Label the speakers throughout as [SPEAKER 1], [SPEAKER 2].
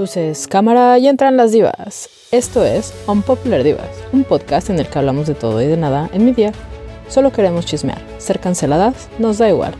[SPEAKER 1] Luces, cámara y entran las divas. Esto es Unpopular Divas, un podcast en el que hablamos de todo y de nada en mi día. Solo queremos chismear. Ser canceladas nos da igual.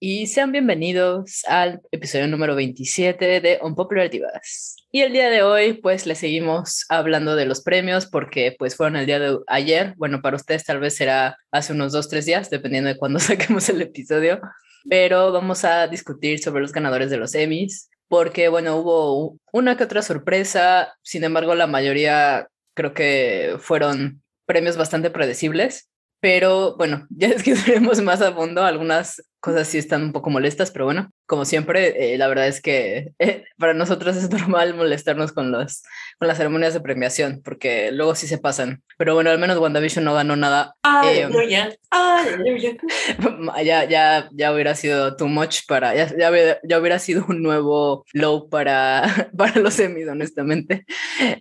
[SPEAKER 1] Y sean bienvenidos al episodio número 27 de Unpopular Divas. Y el día de hoy, pues, le seguimos hablando de los premios porque, pues, fueron el día de ayer. Bueno, para ustedes tal vez será hace unos dos, tres días, dependiendo de cuándo saquemos el episodio. Pero vamos a discutir sobre los ganadores de los Emmys porque, bueno, hubo una que otra sorpresa. Sin embargo, la mayoría creo que fueron premios bastante predecibles. Pero bueno, ya discutiremos más a fondo. Algunas cosas sí están un poco molestas, pero bueno, como siempre, eh, la verdad es que eh, para nosotros es normal molestarnos con, los, con las ceremonias de premiación, porque luego sí se pasan. Pero bueno, al menos WandaVision no ganó nada.
[SPEAKER 2] Eh, aleluya,
[SPEAKER 1] ya, ya, ya hubiera sido too much para, ya, ya, hubiera, ya hubiera sido un nuevo low para, para los Emmys, honestamente.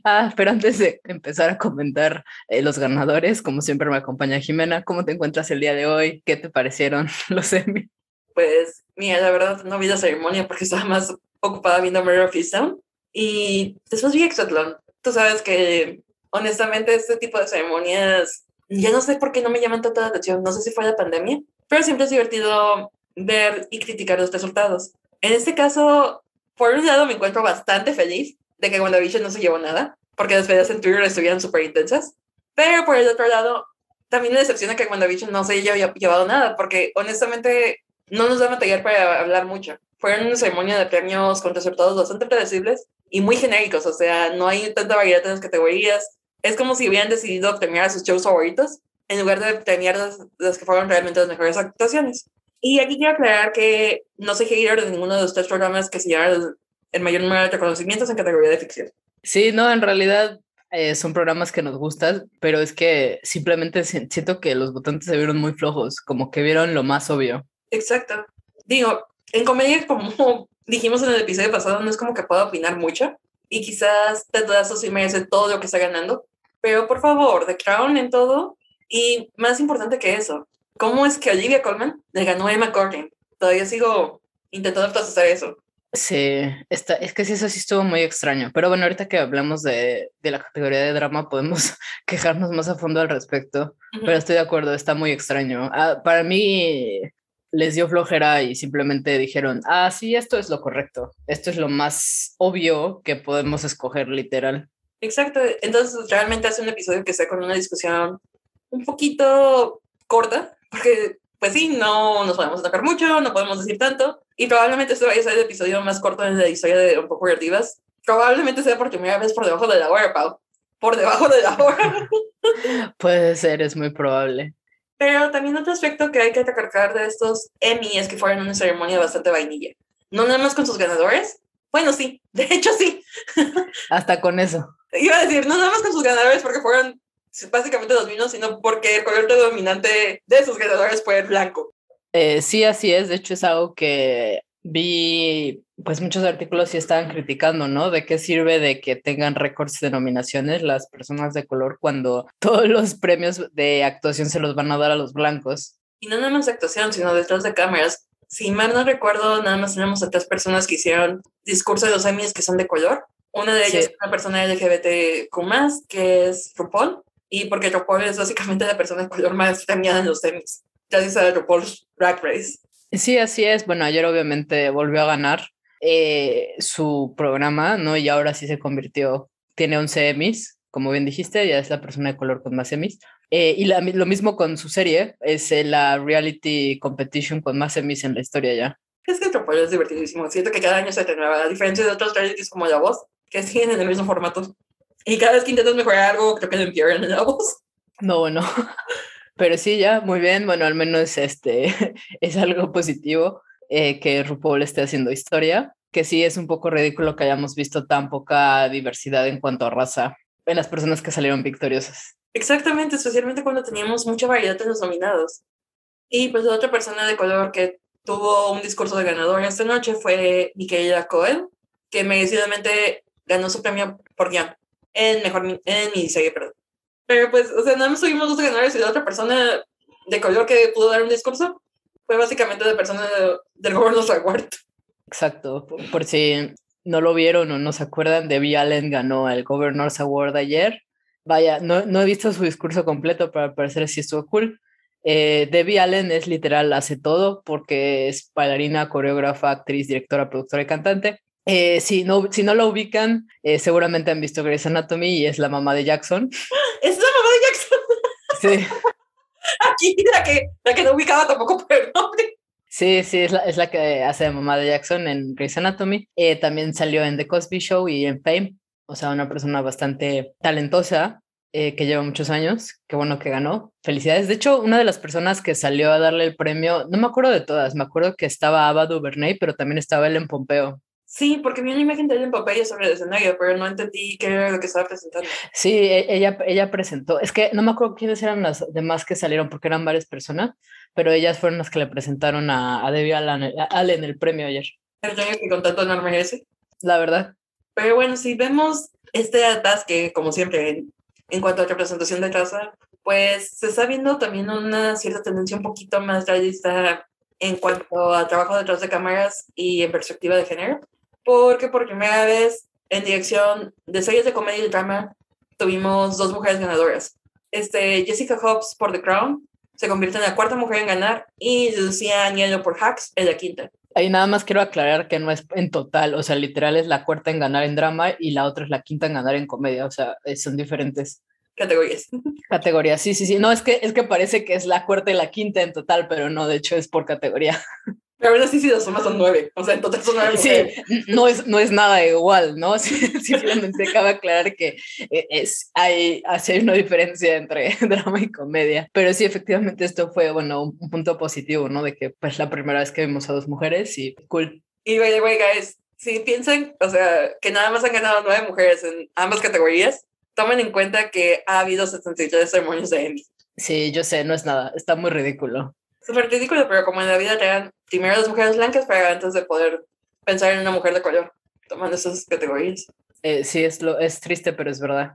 [SPEAKER 1] Ah, pero antes de empezar a comentar los ganadores, como siempre me acompaña Jimena, ¿cómo te encuentras el día de hoy? ¿Qué te parecieron los Emmys?
[SPEAKER 2] Pues, mira, la verdad no vi la ceremonia porque estaba más ocupada viendo Mary of Easttown. Y después vi Exatlón. Tú sabes que, honestamente, este tipo de ceremonias, ya no sé por qué no me llaman tanta atención. No sé si fue la pandemia, pero siempre es divertido ver y criticar los resultados. En este caso, por un lado, me encuentro bastante feliz de que WandaVision no se llevó nada, porque las peleas en Twitter estuvieron súper intensas. Pero por el otro lado, también me decepciona que WandaVision no se haya llevado nada, porque honestamente no nos da material para hablar mucho. Fueron una ceremonia de premios con resultados bastante predecibles y muy genéricos, o sea, no hay tanta variedad en las categorías. Es como si hubieran decidido premiar sus shows favoritos en lugar de premiar las, que fueron realmente las mejores actuaciones. Y aquí quiero aclarar que no soy hater de ninguno de los tres programas que se llevaron el mayor número de reconocimientos en categoría de ficción.
[SPEAKER 1] Sí, no, en realidad eh, son programas que nos gustan, pero es que simplemente siento que los votantes se vieron muy flojos, como que vieron lo más obvio.
[SPEAKER 2] Exacto. Digo, en comedia, como dijimos en el episodio pasado, no es como que pueda opinar mucho. Y quizás Ted Lasso sí merece todo lo que está ganando. Pero por favor, The Crown en todo. Y más importante que eso, ¿cómo es que Olivia Colman le ganó a Emma Corrin? Todavía sigo intentando procesar eso.
[SPEAKER 1] Sí, está, es que sí, eso sí estuvo muy extraño. Pero bueno, ahorita que hablamos de, de la categoría de drama, podemos quejarnos más a fondo al respecto. Pero estoy de acuerdo, está muy extraño. Ah, para mí, les dio flojera y simplemente dijeron, ah, sí, esto es lo correcto, esto es lo más obvio que podemos escoger literal.
[SPEAKER 2] Exacto, entonces realmente hace un episodio que está con una discusión un poquito corta, porque pues sí, no nos podemos atacar mucho, no podemos decir tanto, y probablemente este vaya a ser el episodio más corto en la historia de Un poco creativas. Probablemente sea por primera vez por debajo de la hora, Pau. Por debajo de la hora.
[SPEAKER 1] Puede ser, es muy probable.
[SPEAKER 2] Pero también otro aspecto que hay que recalcar de estos Emmy es que fueron una ceremonia bastante vainilla. No nada más con sus ganadores. Bueno, sí, de hecho sí.
[SPEAKER 1] Hasta con eso.
[SPEAKER 2] Iba a decir, no nada más con sus ganadores porque fueron básicamente los mismos, sino porque el color dominante de sus ganadores fue el blanco.
[SPEAKER 1] Eh, sí, así es. De hecho, es algo que vi pues muchos artículos sí estaban criticando, ¿no? De qué sirve de que tengan récords de nominaciones las personas de color cuando todos los premios de actuación se los van a dar a los blancos.
[SPEAKER 2] Y no nada más de actuación, sino detrás de cámaras. Si mal no recuerdo, nada más tenemos a tres personas que hicieron discurso de los Emmys que son de color. Una de ellas es una persona LGBTQ+, que es RuPaul, y porque RuPaul es básicamente la persona de color más premiada en los Emmys. Gracias a RuPaul's Drag Race.
[SPEAKER 1] Sí, así es. Bueno, ayer obviamente volvió a ganar eh, su programa, ¿no? Y ahora sí se convirtió, tiene 11 Emmys, como bien dijiste, ya es la persona de color con más Emmys. Eh, y lo mismo con su serie, es la reality competition con más Emmys en la historia ya.
[SPEAKER 2] Es que Antropología es divertidísimo. Siento que cada año se renueva, a diferencia de otros realities como La Voz, que siguen en el mismo formato. Y cada vez que intentas mejorar algo, creo que lo empeoran en La Voz.
[SPEAKER 1] No, bueno. Pero sí, ya, muy bien. Bueno, al menos este es algo positivo. Eh, que RuPaul esté haciendo historia, que sí es un poco ridículo que hayamos visto tan poca diversidad en cuanto a raza en las personas que salieron victoriosas.
[SPEAKER 2] Exactamente, especialmente cuando teníamos mucha variedad en los nominados. Y pues la otra persona de color que tuvo un discurso de ganador esta noche fue Micaela Cohen, que merecidamente ganó su premio por guion en mejor en perdón. Pero pues, o sea, nada más tuvimos dos ganadores y la otra persona de color que pudo dar un discurso fue básicamente de persona del gobierno Award.
[SPEAKER 1] Exacto, por, si no lo vieron o no se acuerdan, Debbie Allen ganó el Governor's Award ayer. Vaya, no, no he visto su discurso completo, pero al parecer sí estuvo cool. Eh, Debbie Allen es literal, hace todo porque es bailarina, coreógrafa, actriz, directora, productora y cantante. Eh, si, no, si no la ubican, eh, seguramente han visto Grey's Anatomy y es la mamá de Jackson.
[SPEAKER 2] ¿Es la mamá de Jackson?
[SPEAKER 1] Sí.
[SPEAKER 2] Aquí la que, la que no ubicaba tampoco por el nombre.
[SPEAKER 1] Sí, sí, es la, es la que hace de mamá de Jackson en Grey's Anatomy. Eh, también salió en The Cosby Show y en Fame. O sea, una persona bastante talentosa eh, que lleva muchos años. Qué bueno que ganó. Felicidades. De hecho, una de las personas que salió a darle el premio, no me acuerdo de todas, me acuerdo que estaba Ava DuVernay, pero también estaba Ellen Pompeo.
[SPEAKER 2] Sí, porque vi una imagen de Ellen Pompeo sobre el escenario, pero no entendí qué era lo que estaba presentando.
[SPEAKER 1] Sí, e, ella, ella presentó. Es que no me acuerdo quiénes eran las demás que salieron, porque eran varias personas, pero ellas fueron las que le presentaron a, a Debbie Allen, Allen el premio ayer.
[SPEAKER 2] El premio que con tanto no merece.
[SPEAKER 1] La verdad.
[SPEAKER 2] Pero bueno, si vemos este atasque, como siempre, en cuanto a representación de raza, pues se está viendo también una cierta tendencia un poquito más realista en cuanto a trabajo detrás de cámaras y en perspectiva de género, porque por primera vez en dirección de series de comedia y drama tuvimos dos mujeres ganadoras. Este, Jessica Hobbs por The Crown se convierte en la cuarta mujer en ganar y Lucía Añelo por Hacks en la quinta.
[SPEAKER 1] Ahí nada más quiero aclarar que no es en total, o sea, literal es la cuarta en ganar en drama y la otra es la quinta en ganar en comedia, o sea, son diferentes
[SPEAKER 2] categorías.
[SPEAKER 1] Categorías, sí, sí, sí. No, es que, es que parece que es la cuarta y la quinta en total, pero no, de hecho es por categoría.
[SPEAKER 2] Pero verdad sí, sí, las sumas son nueve, o sea, en total son nueve.
[SPEAKER 1] Sí, no es, no es nada igual, ¿no? Simplemente cabe aclarar que eh, es, hay, hay una diferencia entre drama y comedia, pero sí, efectivamente esto fue, bueno, un, punto positivo, ¿no? De que pues la primera vez que vimos a dos mujeres y cool.
[SPEAKER 2] Y by the way, guys, si piensan, o sea, que nada más han ganado nueve mujeres en ambas categorías, tomen en cuenta que ha habido 73 ceremonias de Emmy.
[SPEAKER 1] Sí, yo sé, no es nada, está muy ridículo.
[SPEAKER 2] Súper ridículo, pero como en la vida real, primero las mujeres blancas para antes de poder pensar en una mujer de color, tomando esas categorías.
[SPEAKER 1] Eh, sí, es, lo, es triste, pero es verdad.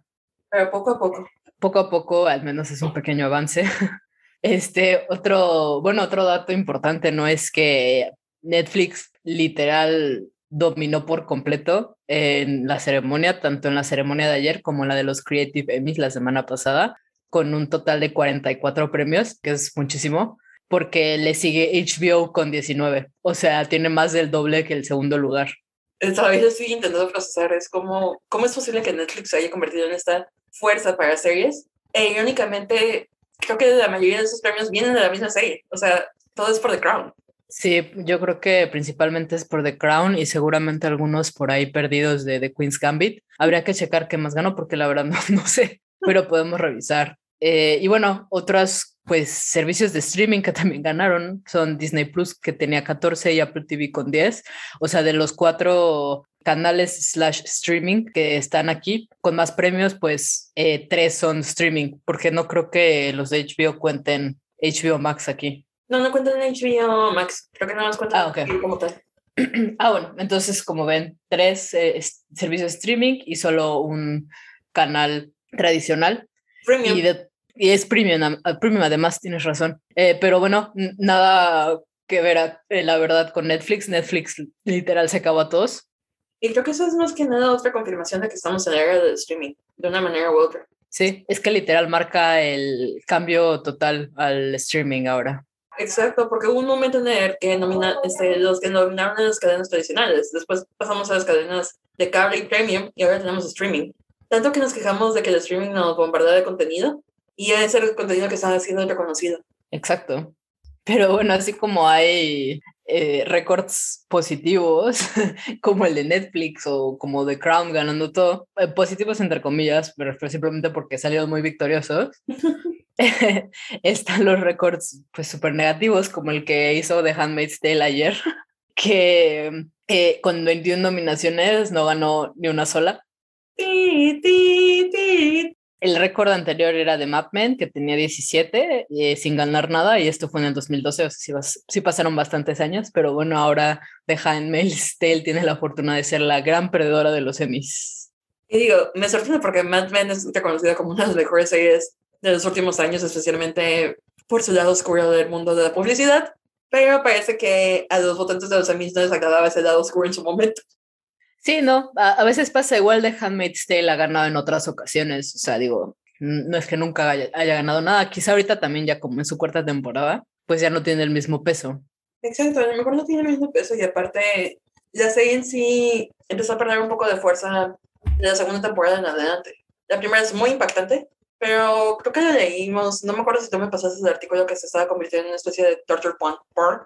[SPEAKER 2] Pero poco a poco.
[SPEAKER 1] Poco a poco, al menos es un pequeño avance. Este, otro, bueno, otro dato importante no es que Netflix literal dominó por completo en la ceremonia, tanto en la ceremonia de ayer como en la de los Creative Emmys la semana pasada, con un total de 44 premios, que es muchísimo, porque le sigue HBO con 19. O sea, tiene más del doble que el segundo lugar.
[SPEAKER 2] Todavía estoy intentando procesar, es como, ¿cómo es posible que Netflix se haya convertido en esta fuerza para series? E irónicamente, creo que la mayoría de esos premios vienen de la misma serie. O sea, todo es por The Crown.
[SPEAKER 1] Sí, yo creo que principalmente es por The Crown y seguramente algunos por ahí perdidos de The Queen's Gambit. Habría que checar qué más ganó porque la verdad no, no sé, pero podemos revisar. Eh, y bueno, otros pues servicios de streaming que también ganaron son Disney Plus que tenía 14 y Apple TV con 10. O sea, de los cuatro canales slash streaming que están aquí con más premios, pues eh, tres son streaming, porque no creo que los de HBO cuenten HBO Max aquí.
[SPEAKER 2] No, no cuentan en HBO Max. Creo que no nos cuentan ah, como tal.
[SPEAKER 1] ah, bueno, entonces como ven, tres eh, servicios de streaming y solo un canal tradicional.
[SPEAKER 2] Premium.
[SPEAKER 1] Y, es premium, premium, además, tienes razón. Eh, pero bueno, nada que ver, eh, la verdad, con Netflix. Netflix literal se acabó a todos.
[SPEAKER 2] Y creo que eso es más que nada otra confirmación de que estamos en la era del streaming, de una manera u otra.
[SPEAKER 1] Sí, es que literal marca el cambio total al streaming ahora.
[SPEAKER 2] Exacto, porque hubo un momento en el que nomina, este, los que nominaron a las cadenas tradicionales, después pasamos a las cadenas de cable y premium y ahora tenemos streaming. Tanto que nos quejamos de que el streaming nos bombardea de contenido y es el contenido que está siendo reconocido.
[SPEAKER 1] Exacto. Pero bueno, así como hay eh, récords positivos, como el de Netflix o como The Crown ganando todo, eh, positivos entre comillas, pero simplemente porque salieron muy victoriosos. están los récords pues súper negativos, como el que hizo The Handmaid's Tale ayer, que eh, con 21 nominaciones no ganó ni una sola. El récord anterior era de Mapman, que tenía 17 eh, sin ganar nada, y esto fue en el 2012, o sea, sí, pasaron bastantes años, pero bueno, ahora The Handmaid's Tale tiene la fortuna de ser la gran perdedora de los Emmys.
[SPEAKER 2] Y digo, me sorprende porque Mad Men es reconocida como una de las mejores series de los últimos años, especialmente por su lado oscuro del mundo de la publicidad, pero parece que a los votantes de los Emmys no les agradaba ese lado oscuro en su momento.
[SPEAKER 1] Sí, no, a, a veces pasa igual de Handmaid's Tale ha ganado en otras ocasiones, o sea, digo, no es que nunca haya, haya, ganado nada, quizá ahorita también ya como en su cuarta temporada, pues ya no tiene el mismo peso.
[SPEAKER 2] Exacto, a lo mejor no tiene el mismo peso y aparte la serie en sí empezó a perder un poco de fuerza de la segunda temporada en adelante. La primera es muy impactante, pero creo que la leímos, no me acuerdo si tú me pasaste el artículo que se estaba convirtiendo en una especie de torture porn.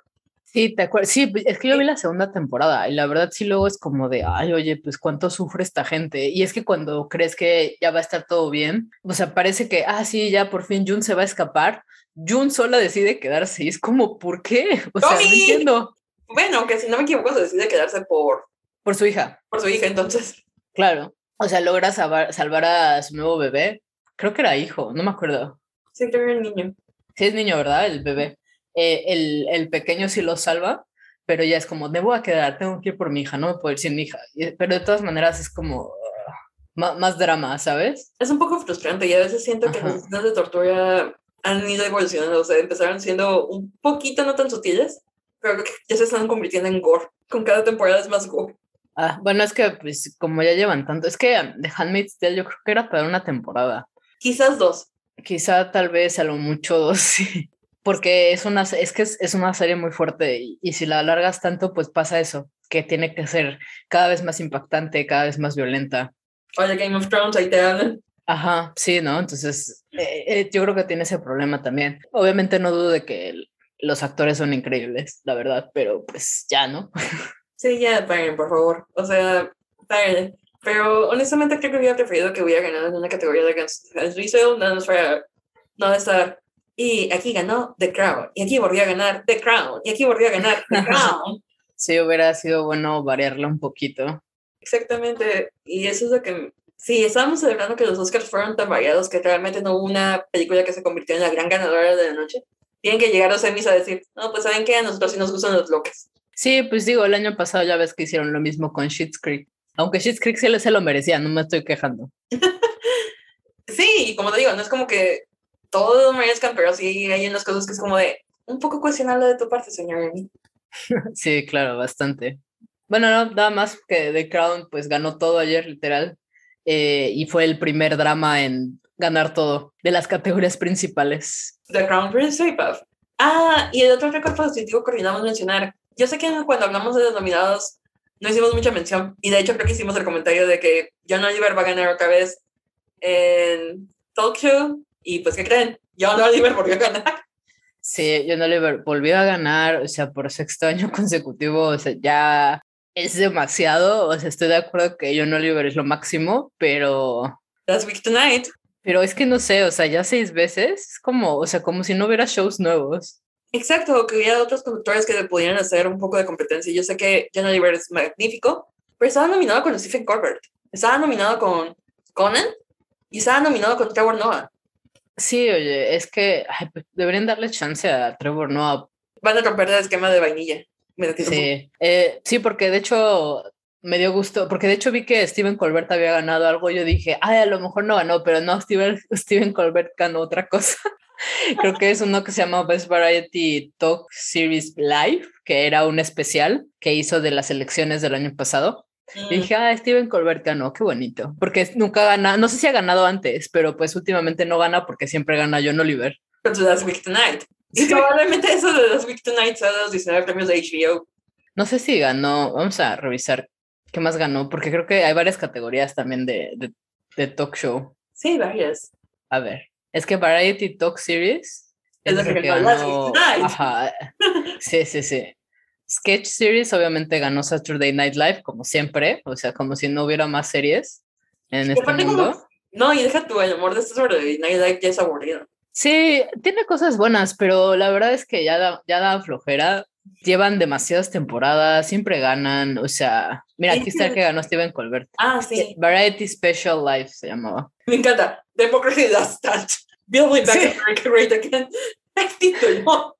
[SPEAKER 1] Sí, te acuerdas. Sí, es que yo vi la segunda temporada y la verdad sí luego es como de, ay, oye, pues cuánto sufre esta gente. Y es que cuando crees que ya va a estar todo bien, o sea, parece que, ah, sí, ya por fin Jun se va a escapar. Jun sola decide quedarse y es como, ¿por qué? O sea, no entiendo.
[SPEAKER 2] Bueno, que si no me equivoco, se decide quedarse por...
[SPEAKER 1] Por su hija.
[SPEAKER 2] Por su hija, entonces.
[SPEAKER 1] Claro. O sea, logra salvar, salvar a su nuevo bebé. Creo que era hijo, no me acuerdo.
[SPEAKER 2] Sí, creo que era niño.
[SPEAKER 1] Sí, es niño, ¿verdad? El bebé. Eh, el, el, pequeño sí lo salva, pero ya es como, me voy a quedar, tengo que ir por mi hija, no me puedo ir sin mi hija. Pero de todas maneras es como uh, más, más, drama, ¿sabes?
[SPEAKER 2] Es un poco frustrante y a veces siento que las escenas de tortura han ido evolucionando, o sea, empezaron siendo un poquito no tan sutiles, pero ya se están convirtiendo en gore. Con cada temporada es más gore.
[SPEAKER 1] Ah, bueno, es que pues como ya llevan tanto, es que The Handmaid's Tale yo creo que era para una temporada.
[SPEAKER 2] Quizás dos.
[SPEAKER 1] Quizá tal vez a lo mucho dos, sí. Porque es una, es que es, es una serie muy fuerte y, y, si la alargas tanto, pues pasa eso, que tiene que ser cada vez más impactante, cada vez más violenta.
[SPEAKER 2] Oye, Game of Thrones, ahí te hablan.
[SPEAKER 1] Ajá, sí, ¿no? Entonces, eh, eh, yo creo que tiene ese problema también. Obviamente no dudo de que el, los actores son increíbles, la verdad, pero pues ya, ¿no?
[SPEAKER 2] Sí, ya, paren, por favor. O sea, paren. Pero honestamente creo que hubiera preferido que hubiera ganado en una categoría de Guns nada más para no estar. Y aquí ganó The Crown, y aquí volvió a ganar The Crown, y aquí volvió a ganar The Crown.
[SPEAKER 1] sí, hubiera sido bueno variarla un poquito.
[SPEAKER 2] Exactamente, y eso es lo que... Sí, estábamos celebrando que los Oscars fueron tan variados que realmente no hubo una película que se convirtió en la gran ganadora de la noche. Tienen que llegar los semis a decir, no, pues saben qué, a nosotros sí nos gustan los bloques.
[SPEAKER 1] Sí, pues digo, el año pasado ya ves que hicieron lo mismo con Schitt's Creek. Aunque Schitt's Creek se, se lo merecía, no me estoy quejando.
[SPEAKER 2] sí, y como te digo, no es como que todos merezcan, pero sí hay unas cosas que es como de un poco cuestionable de tu parte, señor.
[SPEAKER 1] sí, claro, bastante. Bueno, no, nada más que The Crown pues ganó todo ayer, literal. Eh, y fue el primer drama en ganar todo de las categorías principales.
[SPEAKER 2] The Crown Prince Puff. Ah, y el otro récord positivo que olvidamos mencionar. Yo sé que cuando hablamos de los nominados no hicimos mucha mención, y de hecho creo que hicimos el comentario de que John Oliver va a ganar otra vez en Talk Show, y pues, ¿qué creen? John Oliver volvió a ganar.
[SPEAKER 1] Sí, John Oliver volvió a ganar, o sea, por sexto año consecutivo, o sea, ya es demasiado, o sea, estoy de acuerdo que John Oliver es lo máximo, pero...
[SPEAKER 2] That's Week Tonight.
[SPEAKER 1] Pero es que no sé, o sea, ya seis veces, es como, o sea, como si no hubiera shows nuevos.
[SPEAKER 2] Exacto, que hubiera otros conductores que le pudieran hacer un poco de competencia. Yo sé que John Oliver es magnífico, pero estaba nominado con Stephen Colbert, estaba nominado con Conan y estaba nominado con Trevor Noah.
[SPEAKER 1] Sí, oye, es que ay, pues, deberían darle chance a Trevor Noah.
[SPEAKER 2] Van a romper el esquema de vainilla.
[SPEAKER 1] Sí, eh, sí, porque de hecho me dio gusto, porque de hecho vi que Steven Colbert había ganado algo, yo dije, ay, a lo mejor no ganó, pero no, Steven, Steven Colbert ganó otra cosa. Creo que es uno que se llama Best Variety Talk Series Live, que era un especial que hizo de las elecciones del año pasado. Y dije, ah, Steven Colbert ganó, qué bonito, porque nunca gana, no sé si ha ganado antes, pero pues últimamente no gana porque siempre gana John Oliver.
[SPEAKER 2] Pero Last Week Tonight. Y probablemente eso de Last Week Tonight sea los 19 premios de HBO.
[SPEAKER 1] No sé si ganó, vamos a revisar qué más ganó, porque creo que hay varias categorías también de, de, de talk show.
[SPEAKER 2] Sí, varias.
[SPEAKER 1] A ver, es que Variety Talk Series
[SPEAKER 2] es, lo que, que ganó.
[SPEAKER 1] Ajá. Sí, sí, sí. Sketch Series obviamente ganó Saturday Night Live, como siempre, o sea, como si no hubiera más series en este mundo.
[SPEAKER 2] Como, no, y deja tu el amor de Saturday Night Live ya es aburrido.
[SPEAKER 1] Sí, tiene cosas buenas, pero la verdad es que ya da, ya da flojera. Llevan demasiadas temporadas, siempre ganan, o sea, mira, aquí está el que ganó Steven Colbert.
[SPEAKER 2] Ah, sí.
[SPEAKER 1] Variety Special Life se llamaba.
[SPEAKER 2] Me encanta. Democracy Last Touch. Building Back sí. America Great Again. El título.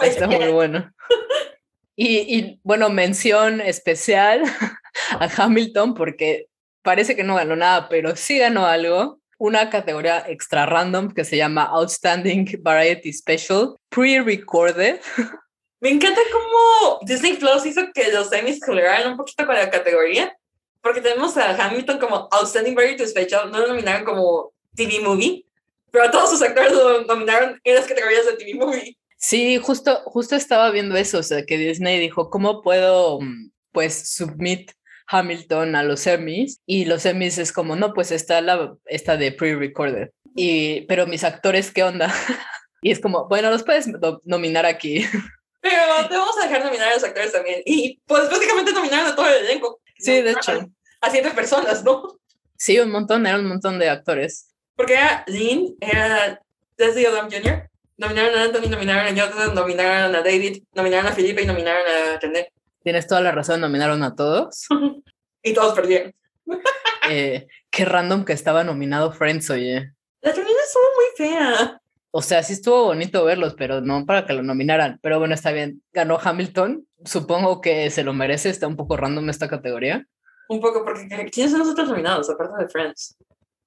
[SPEAKER 1] Está muy bueno. Y, y, bueno, mención especial a Hamilton porque parece que no ganó nada, pero sí ganó algo. una categoría extra random que se llama Outstanding Variety Special Pre-Recorded.
[SPEAKER 2] Me encanta cómo Disney Plus hizo que los Emmys coloraran un poquito con la categoría, porque tenemos a Hamilton como Outstanding Variety Special, no lo nominaron como TV Movie, pero a todos sus actores lo nominaron en las categorías de TV Movie.
[SPEAKER 1] Sí, justo, justo estaba viendo eso, o sea, que Disney dijo, ¿cómo puedo, mm, pues, submit Hamilton a los Emmys? Y los Emmys es como, no, pues está la, esta de pre-recorded. Y, pero mis actores, ¿qué onda? y es como, bueno, los puedes nominar aquí.
[SPEAKER 2] Pero te vamos a dejar nominar a los actores también. Y pues básicamente nominaron a todo el elenco.
[SPEAKER 1] Sí, de hecho.
[SPEAKER 2] A siete personas, ¿no?
[SPEAKER 1] Sí, un montón, era un montón de actores.
[SPEAKER 2] Porque era Lynn, era Leslie Odom Jr., nominaron a Anthony, nominaron a Jonathan, nominaron a David, nominaron a Felipe y nominaron a René.
[SPEAKER 1] Tienes toda la razón, nominaron a todos.
[SPEAKER 2] y todos perdieron.
[SPEAKER 1] eh, qué random que estaba nominado Friends, oye.
[SPEAKER 2] La termina estuvo muy fea.
[SPEAKER 1] O sea, sí estuvo bonito verlos, pero no para que lo nominaran. Pero bueno, está bien. Ganó Hamilton. Supongo que se lo merece. Está un poco random esta categoría.
[SPEAKER 2] Un poco, porque ¿quiénes son los otros nominados, aparte de Friends?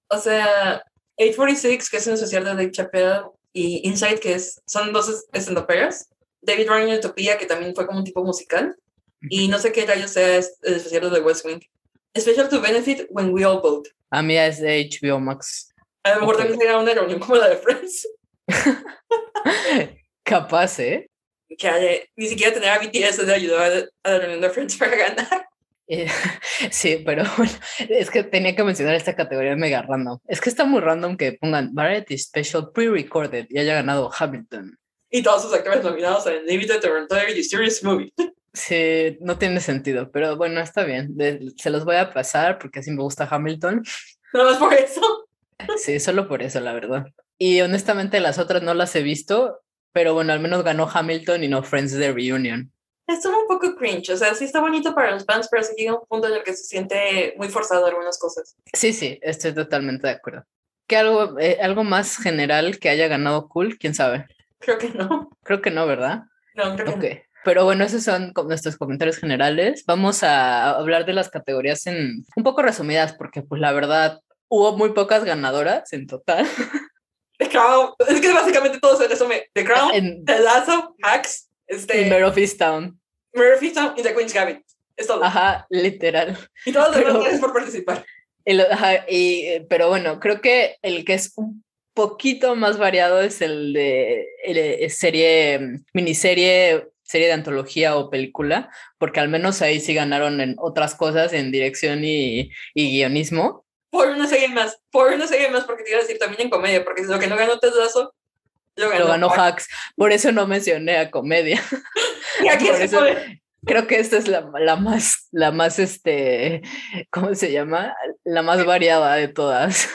[SPEAKER 2] O sea, 846, que es un social de Dave Chappelle, y Inside, que es, son dos estendoperas. David Ryan Utopia, que también fue como un tipo musical. Y no sé qué rayos sea el especial de West Wing. Special to Benefit When We All Vote.
[SPEAKER 1] A mí es de HBO Max.
[SPEAKER 2] A lo mejor también sería una reunión como la de Friends.
[SPEAKER 1] Capaz, ¿eh?
[SPEAKER 2] Que ni siquiera tener a BTS de ayudar a, la reunión de Friends para ganar.
[SPEAKER 1] Eh, sí, pero es que tenía que mencionar esta categoría mega random. Es que está muy random que pongan Variety Special Pre-Recorded y haya ganado Hamilton.
[SPEAKER 2] Y todos sus actores nominados en Limited Toronto y Serious Movie.
[SPEAKER 1] Sí, no tiene sentido, pero bueno, está bien. se los voy a pasar porque así me gusta Hamilton.
[SPEAKER 2] No más por eso.
[SPEAKER 1] Sí, solo por eso, la verdad. Y honestamente las otras no las he visto, pero bueno, al menos ganó Hamilton y no Friends de Reunion.
[SPEAKER 2] Es un poco cringe, o sea, sí está bonito para los fans, pero sí llega un punto en el que se siente muy forzado algunas cosas.
[SPEAKER 1] Sí, sí, estoy totalmente de acuerdo. ¿Qué algo, eh, algo más general que haya ganado Cool? ¿Quién sabe?
[SPEAKER 2] Creo que no.
[SPEAKER 1] Creo que no, ¿verdad?
[SPEAKER 2] No, creo que no.
[SPEAKER 1] Pero bueno, esos son nuestros comentarios generales. Vamos a hablar de las categorías en un poco resumidas, porque pues la verdad hubo muy pocas ganadoras en total.
[SPEAKER 2] The Crown, es que básicamente todo se resume. The Crown, The Lazo, Hacks, este...
[SPEAKER 1] Mare Town.
[SPEAKER 2] Mare Town y The Queen's Gambit. Es todo.
[SPEAKER 1] Ajá, literal.
[SPEAKER 2] Y todos los demás por participar.
[SPEAKER 1] ajá, y, pero bueno, creo que el que es un poquito más variado es el de el, serie, miniserie, serie de antología o película, porque al menos ahí sí ganaron en otras cosas, en dirección y, y guionismo
[SPEAKER 2] por una serie más, por una serie más, porque te iba a decir también en comedia, porque lo que no ganó Teslazo,
[SPEAKER 1] lo ganó, lo ganó Hacks. Por eso no mencioné a comedia.
[SPEAKER 2] Y aquí eso,
[SPEAKER 1] creo que esta es la, la, más, la más, este, ¿cómo se llama? La más variada de todas.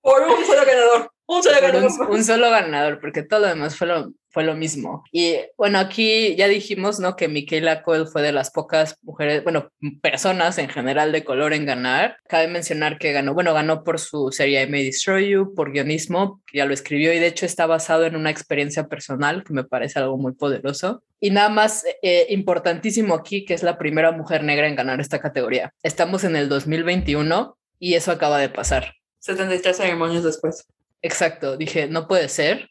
[SPEAKER 2] Por un solo ganador. Un solo ganador.
[SPEAKER 1] Un, solo ganador, porque todo lo demás fue lo, fue lo mismo. Y bueno, aquí ya dijimos, ¿no? Que Michaela Coel fue de las pocas mujeres, bueno, personas en general de color en ganar. Cabe mencionar que ganó, bueno, ganó por su serie I May Destroy You, por guionismo, que ya lo escribió y de hecho está basado en una experiencia personal que me parece algo muy poderoso. Y nada más eh, importantísimo aquí, que es la primera mujer negra en ganar esta categoría. Estamos en el 2021 y eso acaba de pasar.
[SPEAKER 2] 73 ceremonias después.
[SPEAKER 1] Exacto, dije, no puede ser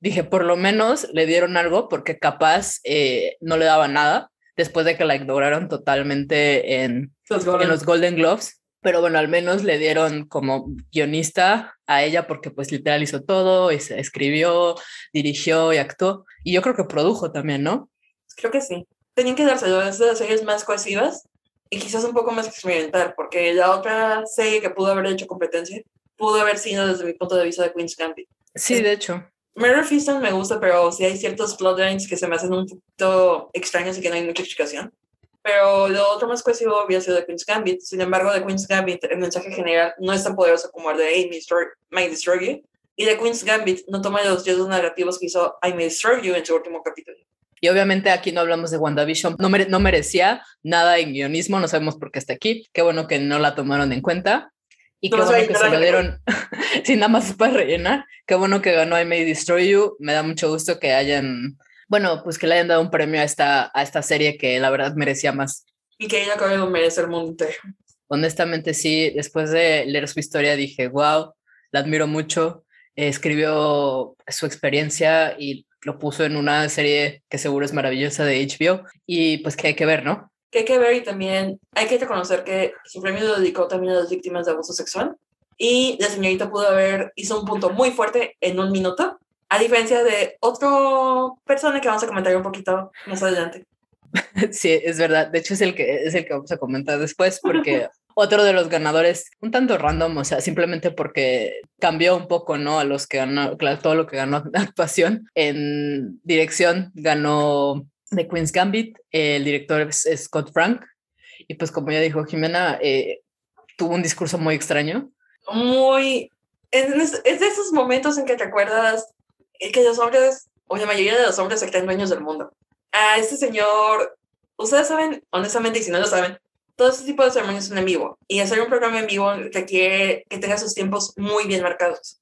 [SPEAKER 1] dije, por lo menos le dieron algo porque capaz eh, no le daba nada después de que la ignoraron totalmente en los, en los Golden Globes. Pero bueno, al menos le dieron como guionista a ella porque pues literal hizo todo y se escribió, dirigió y actuó. Y yo creo que produjo también, ¿no?
[SPEAKER 2] Creo que sí. Tenían que darse las series más cohesivas y quizás un poco más experimental, porque la otra serie que pudo haber hecho competencia pudo haber sido desde mi punto de vista de Queen's Gambit.
[SPEAKER 1] Sí, de hecho.
[SPEAKER 2] Murder Fiston me gusta, pero sí hay ciertos plotlines que se me hacen un poquito extraños y que no hay mucha explicación. Pero lo otro más cohesivo había sido de Queen's Gambit. Sin embargo, de Queen's Gambit, el mensaje general no es tan poderoso como el de I May Destroy You. Y de Queen's Gambit no toma los riesgos narrativos que hizo I May Destroy You en su último capítulo.
[SPEAKER 1] Y obviamente aquí no hablamos de WandaVision, no, no merecía nada en guionismo, no sabemos por qué está aquí. Qué bueno que no la tomaron en cuenta. Y qué bueno que se lo dieron, sin nada más para rellenar. Qué bueno que ganó I May Destroy You. Me da mucho gusto que hayan, bueno, pues que le hayan dado un premio a esta, a esta serie que la verdad merecía más.
[SPEAKER 2] Y que ella acabó de merecer el mundo entero.
[SPEAKER 1] Honestamente, sí, después de leer su historia dije, wow, la admiro mucho. escribió su experiencia y lo puso en una serie que seguro es maravillosa de HBO y pues que hay que ver, ¿no?
[SPEAKER 2] Que hay que ver y también hay que reconocer que su premio lo dedicó también a las víctimas de abuso sexual y la señorita pudo haber hizo un punto muy fuerte en un minuto, a diferencia de otra persona que vamos a comentar un poquito más adelante.
[SPEAKER 1] Sí, es verdad. De hecho, es el que es el que vamos a comentar después, porque otro de los ganadores, un tanto random, o sea, simplemente porque cambió un poco, ¿no? A los que ganó, claro, todo lo que ganó actuación. En dirección ganó The Queen's Gambit, el director es Scott Frank, y pues como ya dijo Jimena, eh, tuvo un discurso muy extraño.
[SPEAKER 2] Muy... Es, es de esos momentos en que te acuerdas que los hombres, o la mayoría de los hombres se creen dueños del mundo. A este señor, ustedes saben, honestamente, y si no lo saben, todo este tipo de ceremonias son en vivo y hacer un programa en vivo requiere que tenga sus tiempos muy bien marcados.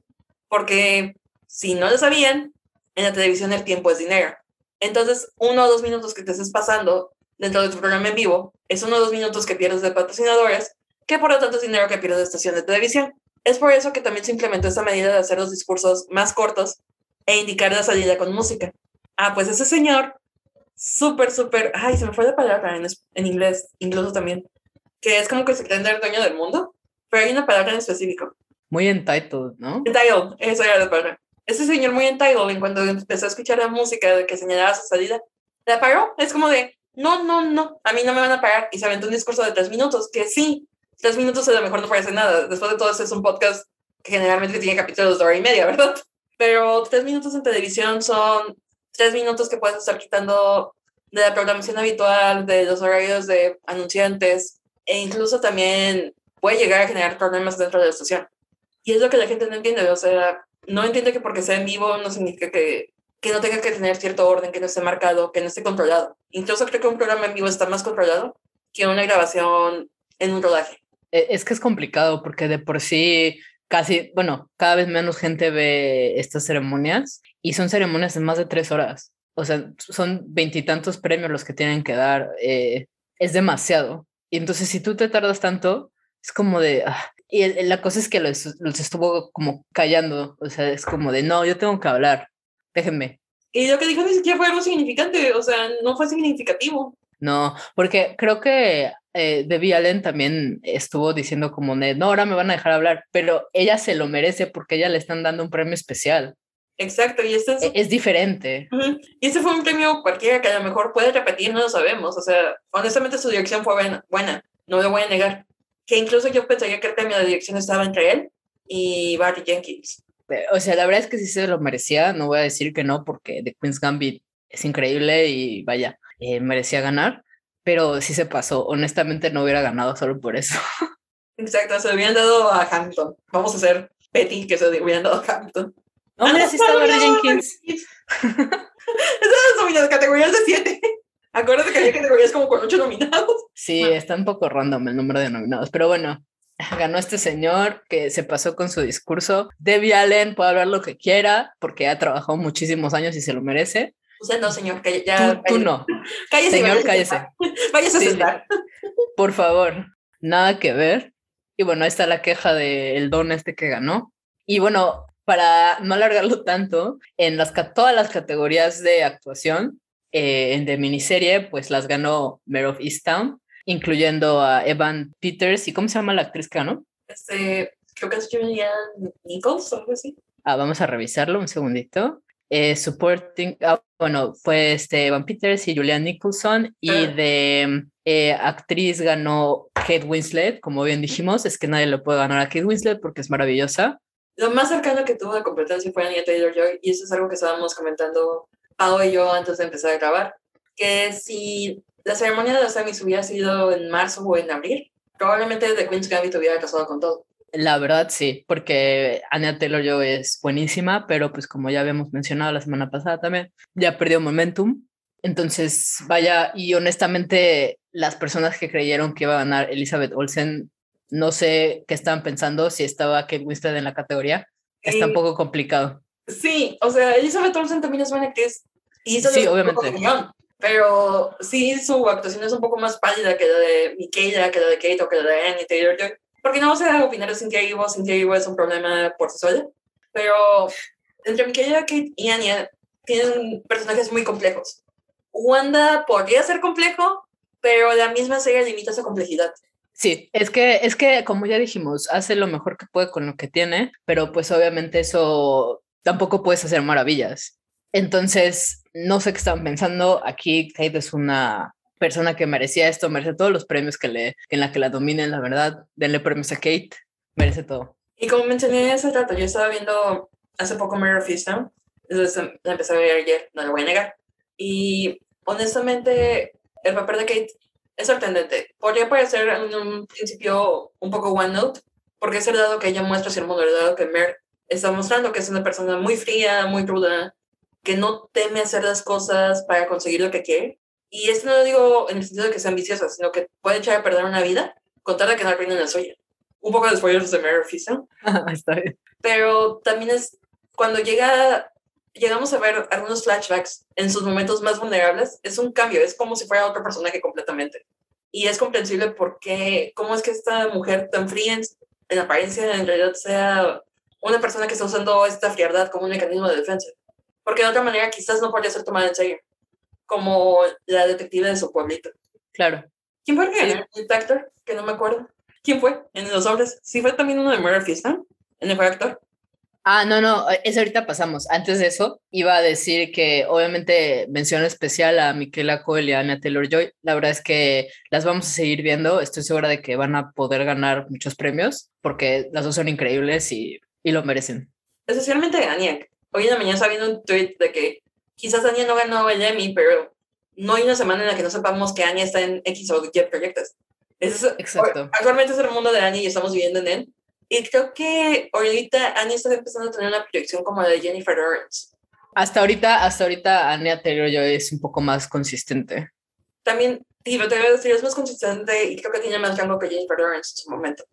[SPEAKER 2] Porque si no lo sabían, en la televisión el tiempo es dinero. Entonces, uno o dos minutos que te estés pasando dentro de tu programa en vivo es uno o dos minutos que pierdes de patrocinadores, que por lo tanto es dinero que pierdes de estación de televisión. Es por eso que también se implementó esta medida de hacer los discursos más cortos e indicar la salida con música. Ah, pues ese señor súper, súper, ay, se me fue la palabra en, en inglés, incluso también, que es como que se creen el dueño del mundo, pero hay una palabra en específico.
[SPEAKER 1] Muy entitled, ¿no?
[SPEAKER 2] Entitled, eso era la palabra. Ese señor muy entitled, en cuando empezó a escuchar la música que señalaba su salida, la paró. Es como de, no, no, no, a mí no me van a pagar. Y se aventó un discurso de tres minutos, que sí, tres minutos a lo mejor no parece nada. Después de todo, es un podcast que generalmente tiene capítulos de hora y media, ¿verdad? Pero tres minutos en televisión son tres minutos que puedes estar quitando de la programación habitual, de los horarios de anunciantes, e incluso también puede llegar a generar problemas dentro de la estación. Y es lo que la gente no entiende, o sea, no entiende que porque sea en vivo no significa que, que no tenga que tener cierto orden, que no esté marcado, que no esté controlado. Incluso creo que un programa en vivo está más controlado que una grabación en un rodaje.
[SPEAKER 1] E, es que es complicado porque de por sí casi, bueno, cada vez menos gente ve estas ceremonias y son ceremonias de más de tres horas. O sea, son veintitantos premios los que tienen que dar. Eh, es demasiado. Y entonces, si tú te tardas tanto, es como de. Ah, y la cosa es que los, estuvo como callando. O sea, es como de no, yo tengo que hablar. Déjenme.
[SPEAKER 2] Y lo que dijo ni siquiera fue algo significante. O sea, no fue significativo.
[SPEAKER 1] No, porque creo que eh, Debbie Allen también estuvo diciendo como de, no, ahora me van a dejar hablar, pero ella se lo merece porque ella le están dando un premio especial.
[SPEAKER 2] Exacto, y este
[SPEAKER 1] es, es diferente.
[SPEAKER 2] Y este fue un premio cualquiera que a lo mejor puede repetir, no lo sabemos. O sea, honestamente su dirección fue buena, no lo voy a negar. Que incluso yo pensaría que el premio de dirección estaba entre él y Barry Jenkins.
[SPEAKER 1] O sea, la verdad es que sí se lo merecía, no voy a decir que no, porque The Queen's Gambit es increíble y vaya, eh, merecía ganar, pero sí se pasó. Honestamente no hubiera ganado solo por eso.
[SPEAKER 2] Exacto, se hubieran dado a Hamilton. Vamos a hacer Betty que se hubieran dado a Hamilton.
[SPEAKER 1] Hombre, ah, sí está Barry Jenkins.
[SPEAKER 2] Esas son categorías de siete. Acuérdate que había categorías como con ocho nominados.
[SPEAKER 1] Sí, está un poco random el número de nominados, pero bueno, ganó este señor que se pasó con su discurso. Debbie Allen puede hablar lo que quiera porque ha trabajado muchísimos años y se lo merece.
[SPEAKER 2] Usted no, señor, que ya.
[SPEAKER 1] Tú, no.
[SPEAKER 2] cállese.
[SPEAKER 1] Señor, cállese.
[SPEAKER 2] Váyase a sentar.
[SPEAKER 1] Por favor, nada que ver. Y bueno, ahí está la queja del don este que ganó. Y bueno, para no alargarlo tanto, en las, todas las categorías de actuación eh, de miniserie, pues las ganó Mayor of Easttown, incluyendo a Evan Peters. ¿Y cómo se llama la actriz que ganó?
[SPEAKER 2] Este, creo que es Julian Nichols o algo así.
[SPEAKER 1] Ah, vamos a revisarlo un segundito. Eh, supporting, ah, bueno, fue este Evan Peters y Julian Nicholson. Y ah. de eh, actriz ganó Kate Winslet, como bien dijimos, es que nadie le puede ganar a Kate Winslet porque es maravillosa.
[SPEAKER 2] Lo más cercano que tuvo de competencia fue Anya Taylor-Joy y eso es algo que estábamos comentando Pau y yo antes de empezar a grabar, que si la ceremonia de los Emmys hubiera sido en marzo o en abril, probablemente The Queen's Gambit hubiera casado con todo.
[SPEAKER 1] La verdad sí, porque Anya Taylor-Joy es buenísima, pero pues como ya habíamos mencionado la semana pasada también, ya perdió momentum. Entonces, vaya, y honestamente, las personas que creyeron que iba a ganar Elizabeth Olsen no sé qué estaban pensando, si estaba Kate Winslet en la categoría. Está un poco complicado.
[SPEAKER 2] Sí, o sea, Elizabeth Olsen también es buena actriz. Y
[SPEAKER 1] sí, obviamente.
[SPEAKER 2] pero sí, su actuación es un poco más pálida que la de Michaela, que la de Kate o que la de Annie Taylor. porque no vamos a opinar de Cynthia Erivo, Cynthia Erivo es un problema por sí sola, pero entre Michaela, Kate y Anya tienen personajes muy complejos. Wanda podría ser complejo, pero la misma serie limita esa complejidad.
[SPEAKER 1] Sí, es que, es que, como ya dijimos, hace lo mejor que puede con lo que tiene, pero pues obviamente eso tampoco puedes hacer maravillas. Entonces, no sé qué están pensando. Aquí Kate es una persona que merecía esto, merece todos los premios que le, en la que la dominen, la verdad. Denle premios a Kate, merece todo.
[SPEAKER 2] Y como mencioné hace rato, yo estaba viendo hace poco Mirror of Easttown, entonces la empecé a ver ayer, no lo voy a negar. Y honestamente, el papel de Kate es sorprendente. Podría parecer en un principio un poco one note, porque es el lado que ella muestra hacia el mundo, el lado que Mer está mostrando que es una persona muy fría, muy ruda, que no teme hacer las cosas para conseguir lo que quiere. Y esto no lo digo en el sentido de que sea ambiciosa, sino que puede echar a perder una vida con tal de que no arruinen la suya. Un poco de spoilers de Mary Fisa.
[SPEAKER 1] Está bien.
[SPEAKER 2] Pero también es cuando llega, llegamos a ver algunos flashbacks en sus momentos más vulnerables, es un cambio, es como si fuera otro personaje completamente. Y es comprensible porque, cómo es que esta mujer tan fría en, en apariencia en realidad sea una persona que está usando esta frialdad como un mecanismo de defensa. Porque de otra manera quizás no podría ser tomada en serio, como la detective de su pueblito.
[SPEAKER 1] Claro.
[SPEAKER 2] ¿Quién fue el, actor? Que no me acuerdo. ¿Quién fue en los hombres? Sí, fue también uno de Murder Fiesta, el mejor actor.
[SPEAKER 1] Ah, no, no, eso ahorita pasamos. Antes de eso, iba a decir que obviamente mención especial a Miquela Cole y a Anna Taylor Joy. La verdad es que las vamos a seguir viendo. Estoy segura de que van a poder ganar muchos premios porque las dos son increíbles y y lo merecen.
[SPEAKER 2] Especialmente Anya. Hoy en la mañana estaba viendo un tweet de que quizás Anya no ganó el Emmy, pero no hay una semana en la que no sepamos que Anya está en X o Y proyectos. Es,
[SPEAKER 1] Exacto.
[SPEAKER 2] Actualmente es el mundo de Anya y estamos viviendo en él. Y creo que ahorita Anya está empezando a tener una proyección como la de Jennifer Lawrence.
[SPEAKER 1] Hasta ahorita, hasta ahorita Anya Taylor Joy es un poco más consistente.
[SPEAKER 2] También, lo te es más consistente y creo que tiene más rango que Jennifer Lawrence en su momento.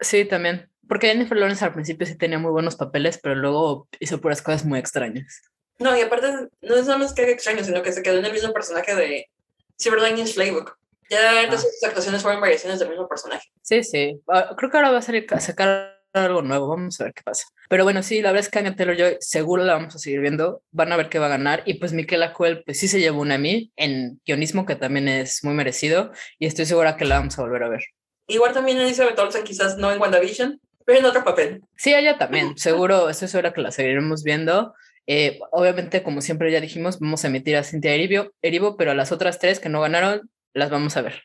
[SPEAKER 1] Sí, también. Porque Jennifer Lawrence al principio sí tenía muy buenos papeles, pero luego hizo puras cosas muy extrañas.
[SPEAKER 2] No, y aparte no es nada más que extraño, sino que se quedó en el mismo personaje de Silver Linings Playbook. Ya ah. sus actuaciones fueron variaciones del mismo personaje.
[SPEAKER 1] Sí, sí. Ah, creo que ahora va a salir a sacar algo nuevo. Vamos a ver qué pasa. Pero bueno, sí, la verdad es que Anya Taylor Joy seguro la vamos a seguir viendo. Van a ver qué va a ganar. Y pues Miquela Coel, pues sí se llevó una a mí en guionismo, que también es muy merecido. Y estoy segura que la vamos a volver a ver.
[SPEAKER 2] Igual también Elizabeth Olsen, quizás no en WandaVision, pero en otro papel.
[SPEAKER 1] Sí, ella también, seguro, estoy segura que la seguiremos viendo. Eh, obviamente, como siempre ya dijimos, vamos a emitir a Cintia Erivo, Erivo, pero a las otras tres que no ganaron, las vamos a ver.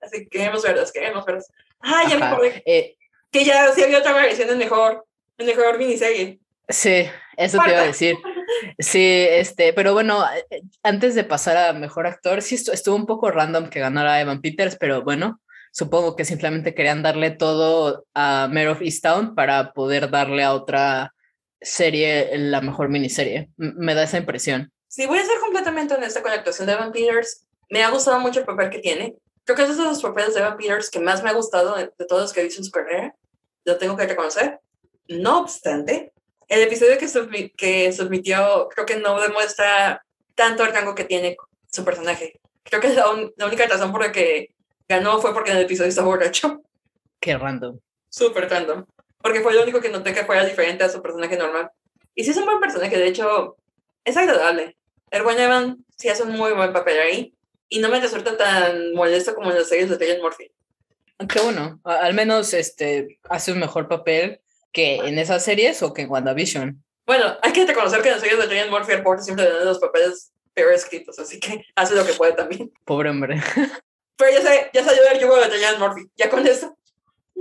[SPEAKER 2] Así que queremos verlas, queremos verlas. Ah, ya me acordé. Eh, que ya sí había otra versión en mejor, en mejor miniserie.
[SPEAKER 1] Sí, eso te iba a decir. Sí, este, pero bueno, eh, antes de pasar a mejor actor, sí estuvo un poco random que ganara Evan Peters, pero bueno, Supongo que simplemente querían darle todo a Mare of Easttown para poder darle a otra serie la mejor miniserie. me da esa impresión.
[SPEAKER 2] Sí, voy a ser completamente honesta con la actuación de Evan Peters. Me ha gustado mucho el papel que tiene. Creo que es de los papeles de Evan Peters que más me ha gustado de, todos los que he visto en su carrera. Lo tengo que reconocer. No obstante, el episodio que, que submitió creo que no demuestra tanto el rango que tiene su personaje. Creo que es la única razón por la que ganó fue porque en el episodio estaba borracho.
[SPEAKER 1] Qué random.
[SPEAKER 2] Súper random. Porque fue lo único que noté que fuera diferente a su personaje normal. Y sí es un buen personaje, de hecho, es agradable. Buen Evan sí hace un muy buen papel ahí. Y no me resulta tan molesto como en las series de Ryan Murphy.
[SPEAKER 1] Aunque bueno, al menos este, hace un mejor papel que en esas series o que en WandaVision.
[SPEAKER 2] Bueno, hay que reconocer que en las series de Ryan Murphy el siempre tiene los papeles peor escritos, así que hace lo que puede también.
[SPEAKER 1] Pobre hombre.
[SPEAKER 2] Pero ya sé, ya salió el yugo de Ryan Murphy, ya con eso.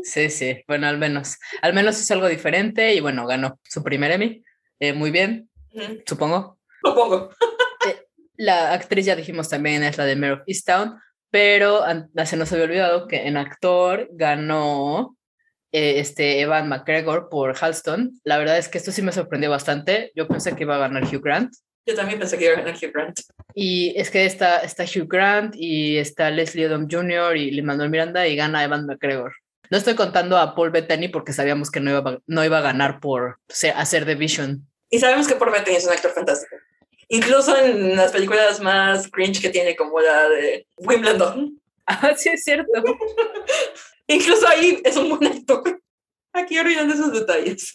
[SPEAKER 1] Sí, sí, bueno, al menos. Al menos es algo diferente y bueno, ganó su primer Emmy. Eh, muy bien, supongo.
[SPEAKER 2] Supongo.
[SPEAKER 1] Eh, la actriz, ya dijimos también, es la de Mare of Easttown, pero se nos había olvidado que en actor ganó eh, este Evan McGregor por Halston. La verdad es que esto sí me sorprendió bastante. Yo pensé que iba a ganar Hugh Grant.
[SPEAKER 2] Yo también pensé que iba a ganar Hugh Grant.
[SPEAKER 1] Y es que está, está Hugh Grant y está Leslie Odom Jr. y Lin Manuel Miranda y gana Evan McGregor. No estoy contando a Paul Bettany porque sabíamos que no iba, no iba a ganar por hacer The Vision.
[SPEAKER 2] Y sabemos que Paul Bettany es un actor fantástico. Incluso en las películas más cringe que tiene, como la de Wimbledon.
[SPEAKER 1] Ah, sí, es cierto.
[SPEAKER 2] Incluso ahí es un buen actor. Aquí olvidando esos detalles.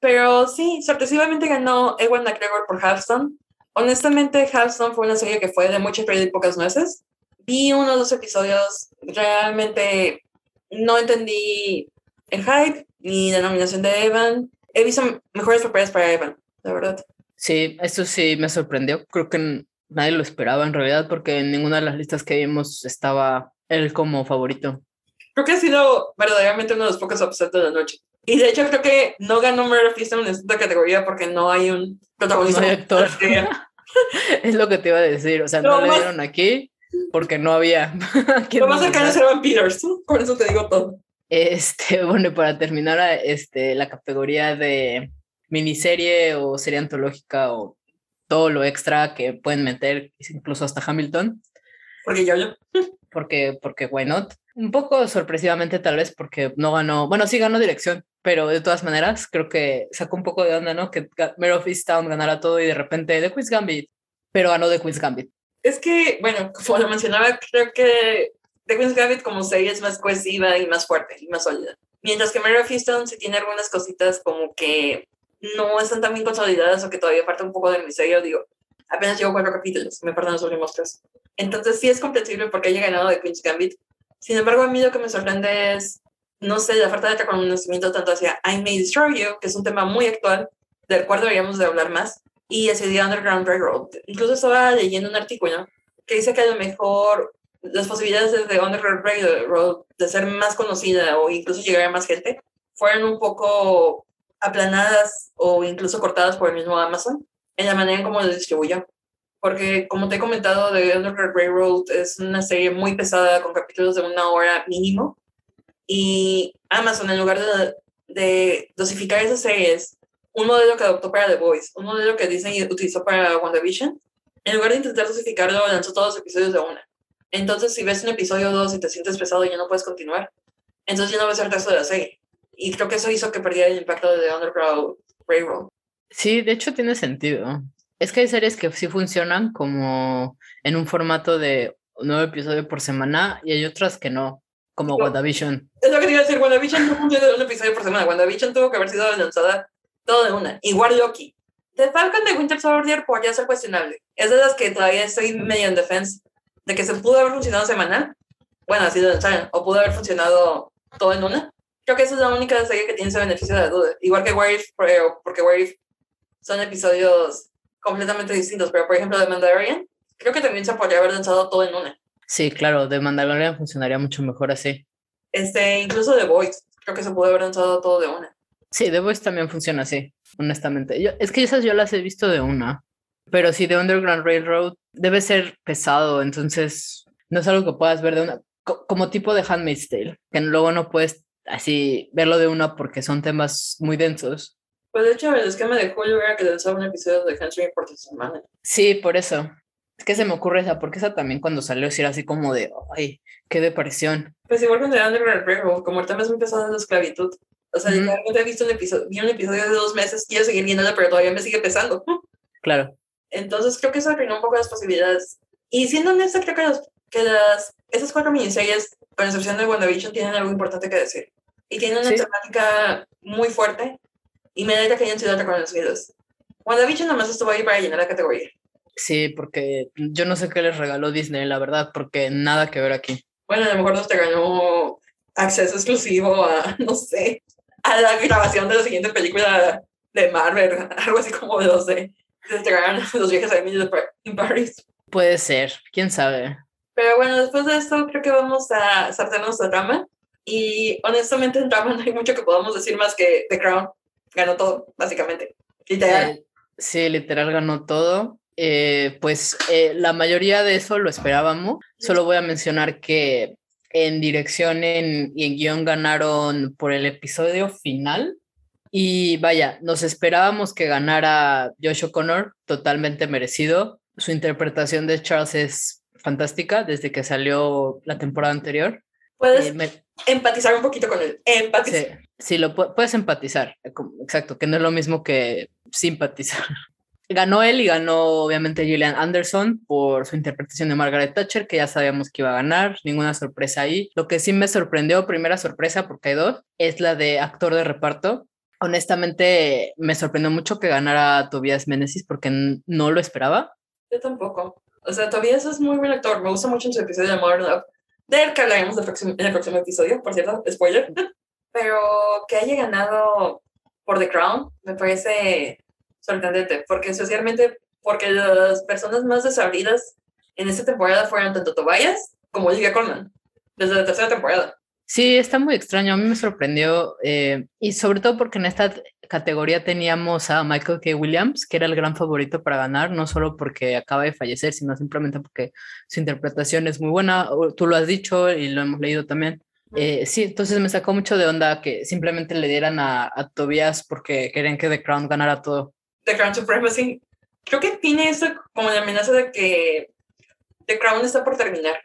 [SPEAKER 2] Pero sí, sorpresivamente ganó Ewan McGregor por Halston. Honestamente, Halston fue una serie que fue de mucha creída y pocas nueces. Vi uno de los episodios, realmente no entendí el hype ni la nominación de Evan. He visto mejores sorpresas para Evan, la verdad.
[SPEAKER 1] Sí, esto sí me sorprendió. Creo que nadie lo esperaba en realidad porque en ninguna de las listas que vimos estaba él como favorito.
[SPEAKER 2] Creo que ha sido verdaderamente uno de los pocos upsets de la noche. Y de hecho creo que no ganó Murder en esta categoría porque no hay un protagonista. No hay actor.
[SPEAKER 1] es lo que te iba a decir. O sea, no, le dieron aquí porque no había.
[SPEAKER 2] Lo más cercano es Evan Peters. Con eso te digo todo.
[SPEAKER 1] Este, bueno, para terminar, este, la categoría de miniserie o serie antológica o todo lo extra que pueden meter, incluso hasta Hamilton.
[SPEAKER 2] Porque yo, yo.
[SPEAKER 1] Porque, porque why not? Un poco sorpresivamente tal vez porque no ganó, bueno, sí ganó dirección, pero de todas maneras creo que sacó un poco de onda, ¿no? Que Mare of Easttown ganara todo y de repente The Queen's Gambit, pero ganó The Queen's Gambit.
[SPEAKER 2] Es que, bueno, como lo mencionaba, creo que The Queen's Gambit como serie es más cohesiva y más fuerte y más sólida. Mientras que Mare of Easttown sí tiene algunas cositas como que no están tan bien consolidadas o que todavía falta un poco del misterio, digo, apenas llevo cuatro capítulos, me faltan los últimos tres. Entonces sí es comprensible porque haya ganado The Queen's Gambit. Sin embargo, a mí lo que me sorprende es, no sé, la falta de reconocimiento tanto hacia I May Destroy You, que es un tema muy actual, del cual deberíamos de hablar más, y hacia The Underground Railroad. Incluso estaba leyendo un artículo que dice que a lo mejor las posibilidades de The Underground Railroad de ser más conocida o incluso llegar a más gente fueron un poco aplanadas o incluso cortadas por el mismo Amazon en la manera en cómo lo distribuyó. Porque, como te he comentado, The Underground Railroad es una serie muy pesada con capítulos de una hora mínimo. Y Amazon, en lugar de, dosificar esas series, un modelo que adoptó para The Voice, un modelo que Disney utilizó para WandaVision, en lugar de intentar dosificarlo, lanzó todos los episodios de una. Entonces, si ves un episodio o dos y te sientes pesado y ya no puedes continuar, entonces ya no ves el resto de la serie. Y creo que eso hizo que perdiera el impacto de The Underground Railroad.
[SPEAKER 1] Sí, de hecho tiene sentido. Es que hay series que sí funcionan como en un formato de un nuevo episodio por semana y hay otras que no, como WandaVision.
[SPEAKER 2] Es lo que te iba a decir, WandaVision no de un episodio por semana. WandaVision tuvo que haber sido lanzada todo de una. Igual Loki. The Falcon de Winter Soldier podría ser cuestionable. Es de las que todavía estoy medio en defense de que se pudo haber funcionado semanal. Bueno, así de o pudo haber funcionado todo en una creo que esa es la única serie que tiene ese beneficio de la duda. Igual que What If, porque What If son episodios completamente distintos, pero por ejemplo de Mandalorian, creo que también se podría haber lanzado todo en una.
[SPEAKER 1] Sí, claro, de Mandalorian funcionaría mucho mejor así.
[SPEAKER 2] Este, incluso The Voice, creo que se pudo haber lanzado todo de una.
[SPEAKER 1] Sí, The Voice también funciona así, honestamente. Yo, es que esas yo las he visto de una, pero sí, de Underground Railroad debe ser pesado, entonces no es algo que puedas ver de una, como tipo de Handmaid's Tale, que luego no puedes así verlo de una porque son temas muy densos.
[SPEAKER 2] Pues de hecho, el esquema de Julio era que lanzaba un episodio de Handstring por semana.
[SPEAKER 1] Sí, por eso. Es que se me ocurre esa, porque esa también cuando salió sí era así como de, ay, qué depresión.
[SPEAKER 2] Pues igual con The Underground Railroad, como el tema es muy pesado de la esclavitud. O sea, uh he visto un episodio, vi un episodio de dos meses, quiero seguir viéndolo, pero todavía me sigue pesando.
[SPEAKER 1] Claro.
[SPEAKER 2] Entonces creo que eso arruinó un poco las posibilidades. Y siendo honesta, creo que, las, que las, esas cuatro miniseries, con excepción de WandaVision, tienen algo importante que decir y tiene una temática muy fuerte y me alegra que hayan sido reconocidos. WandaVision nomás estuvo ahí para llenar la categoría.
[SPEAKER 1] Sí, porque yo no sé qué les regaló Disney, la verdad, porque nada que ver aquí.
[SPEAKER 2] Bueno, a lo mejor nos te ganó acceso exclusivo a, no sé, a la grabación de la siguiente película de Marvel, algo así como de, no sé, te los viajes a Emily en Paris.
[SPEAKER 1] Puede ser, quién sabe.
[SPEAKER 2] Pero bueno, después de esto creo que vamos a saltarnos la trama y honestamente en drama no hay mucho que podamos decir más que The Crown ganó todo, básicamente. Literal.
[SPEAKER 1] Sí, literal ganó todo. Eh, pues eh, la mayoría de eso lo esperábamos. Solo voy a mencionar que en dirección en, y en guion ganaron por el episodio final. Y vaya, nos esperábamos que ganara Josh O'Connor, totalmente merecido. Su interpretación de Charles es fantástica desde que salió la temporada anterior.
[SPEAKER 2] Puedes empatizar un poquito con él. Empatizar.
[SPEAKER 1] Sí, lo puedes empatizar, exacto, que no es lo mismo que simpatizar. Ganó él y ganó obviamente Gillian Anderson por su interpretación de Margaret Thatcher, que ya sabíamos que iba a ganar, ninguna sorpresa ahí. Lo que sí me sorprendió, primera sorpresa, porque hay dos, es la de actor de reparto. Honestamente, me sorprendió mucho que ganara Tobias Menesis porque no lo esperaba.
[SPEAKER 2] Yo tampoco. O sea, Tobias es muy buen actor. Me gusta mucho en su episodio de Modern Love. De él que hablaremos en el próximo episodio, por cierto, spoiler. Pero que haya ganado por The Crown me parece sorprendente, porque especialmente porque las personas más desabridas en esta temporada fueron tanto Tobias como Olivia Colman, desde la tercera temporada.
[SPEAKER 1] Sí, está muy extraño, a mí me sorprendió, eh, y sobre todo porque en esta categoría teníamos a Michael K. Williams, que era el gran favorito para ganar, no solo porque acaba de fallecer, sino simplemente porque su interpretación es muy buena, tú lo has dicho y lo hemos leído también. Eh, sí, entonces me sacó mucho de onda que simplemente le dieran a, a Tobias porque querían que The Crown ganara todo.
[SPEAKER 2] The Crown Supremacy, creo que tiene eso como la amenaza de que The Crown está por terminar.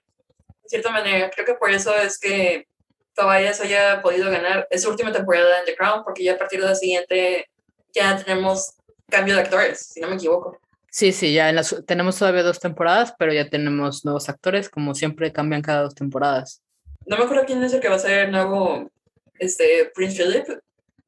[SPEAKER 2] De cierta manera, creo que por eso es que Tobias haya podido ganar. Su última temporada en The Crown, porque ya a partir de la siguiente ya tenemos cambio de actores, si no me equivoco.
[SPEAKER 1] Sí, sí, ya tenemos todavía dos temporadas, pero ya tenemos nuevos actores, como siempre cambian cada dos temporadas.
[SPEAKER 2] No me acuerdo quién es el que va a ser el nuevo este, Prince Philip.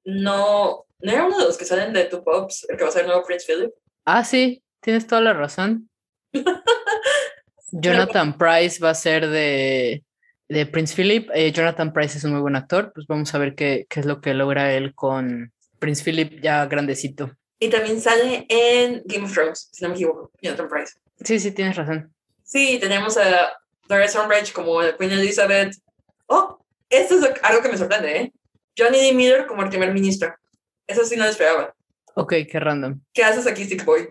[SPEAKER 2] No, ¿No era uno de los que salen de Two Pops el que va a ser el nuevo Prince Philip?
[SPEAKER 1] Ah, sí, tienes toda la razón. Jonathan Price va a ser de, de Prince Philip. Eh, Jonathan Price es un muy buen actor, pues vamos a ver qué, qué es lo que logra él con Prince Philip ya grandecito.
[SPEAKER 2] Y también sale en Game of Thrones, si no me equivoco, Jonathan Price.
[SPEAKER 1] Sí, sí, tienes razón.
[SPEAKER 2] Sí, tenemos a Doris Umbridge como Queen Elizabeth. Oh, esto es algo que me sorprende, ¿eh? Johnny D. Miller como el primer ministro. Eso sí no lo esperaba.
[SPEAKER 1] Ok, qué random.
[SPEAKER 2] ¿Qué haces aquí, Sick Boy?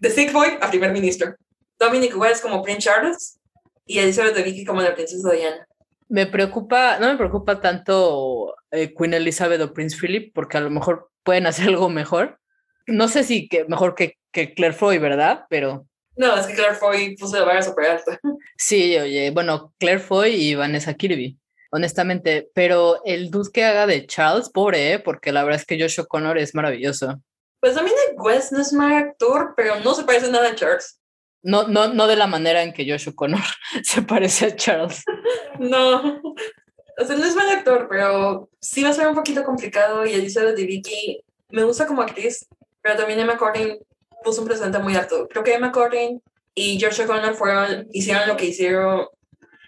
[SPEAKER 2] De Sick Boy a primer ministro. Dominic West como Prince Charles y Elizabeth de Vicky como la princesa Diana.
[SPEAKER 1] Me preocupa, no me preocupa tanto eh, Queen Elizabeth o Prince Philip, porque a lo mejor pueden hacer algo mejor. No sé si que, mejor que, que Claire Foy, ¿verdad? Pero.
[SPEAKER 2] No, es que Claire Foy puso la vara súper alta.
[SPEAKER 1] Sí, oye, bueno, Claire Foy y Vanessa Kirby honestamente, pero el dude que haga de Charles, pobre, ¿eh? porque la verdad es que Josh O'Connor es maravilloso.
[SPEAKER 2] Pues también West no es mal actor, pero no se parece nada a Charles.
[SPEAKER 1] No, no, no de la manera en que Josh O'Connor se parece a Charles.
[SPEAKER 2] no, o sea, no es mal actor, pero sí va a ser un poquito complicado y Elizabeth de Vicky me gusta como actriz, pero también Emma Corrin puso un presente muy alto. Creo que Emma Corrin y George O'Connor fueron, hicieron lo que hicieron,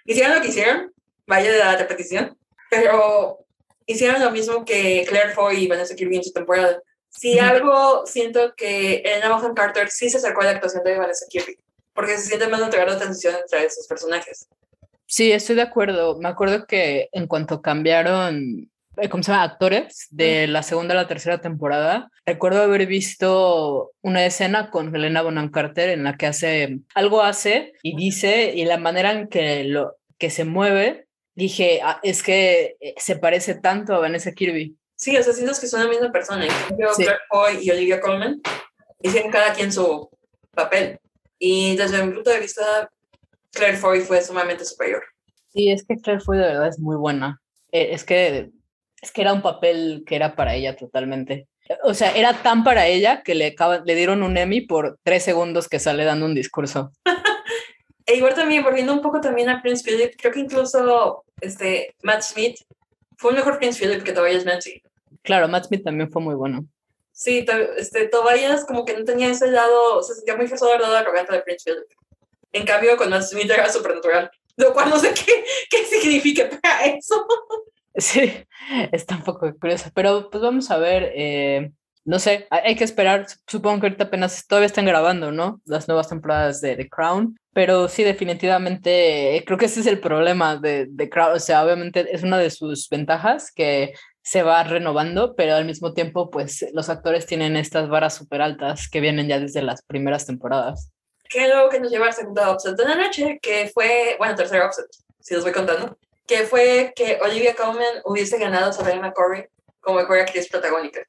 [SPEAKER 2] hicieron lo que hicieron vaya de la repetición, pero hicieron lo mismo que Claire Foy y Vanessa Kirby en su temporada. Si algo siento que Elena Bonham Carter sí se acercó a la actuación de Vanessa Kirby, porque se siente más natural la transición entre esos personajes.
[SPEAKER 1] Sí, estoy de acuerdo. Me acuerdo que en cuanto cambiaron, eh, ¿cómo se llama? Actores de la segunda a la tercera temporada, recuerdo haber visto una escena con Helena Bonham Carter en la que hace, algo hace y dice, y la manera en que, lo, que se mueve dije, ah, es que eh, se parece tanto a Vanessa Kirby.
[SPEAKER 2] Sí, o sea, sientes que son la misma persona. Claire Foy y Olivia Colman hicieron cada quien su papel. Y desde mi punto de vista, Claire Foy fue sumamente superior.
[SPEAKER 1] Sí, es que Claire Foy de verdad es muy buena. Eh, es que es que era un papel que era para ella totalmente. O sea, era tan para ella que le, le dieron un Emmy por tres segundos que sale dando un discurso.
[SPEAKER 2] E igual también, volviendo un poco también a Prince Philip, creo que incluso este, Matt Smith fue un mejor Prince Philip que Tobias Nancy.
[SPEAKER 1] Claro, Matt Smith también fue muy bueno.
[SPEAKER 2] Sí, este, Tobias como que no tenía ese lado, se sentía muy forzado al lado arrogante de Prince Philip. En cambio, con Matt Smith era supernatural, lo cual no sé qué, qué significa para eso.
[SPEAKER 1] Sí, está un poco curioso, pero pues vamos a ver, eh, no sé, hay que esperar, supongo que ahorita apenas todavía están grabando, ¿no? Las nuevas temporadas de The Crown, pero sí, definitivamente, creo que ese es el problema de The Crown, o sea, obviamente es una de sus ventajas que se va renovando, pero al mismo tiempo, pues los actores tienen estas varas súper altas que vienen ya desde las primeras temporadas.
[SPEAKER 2] Que lo que nos lleva al segundo upset de la noche, que fue, bueno, tercer upset, si los voy contando, que fue que Olivia Colman hubiese ganado sobre Emma Corey como mejor actriz protagónica.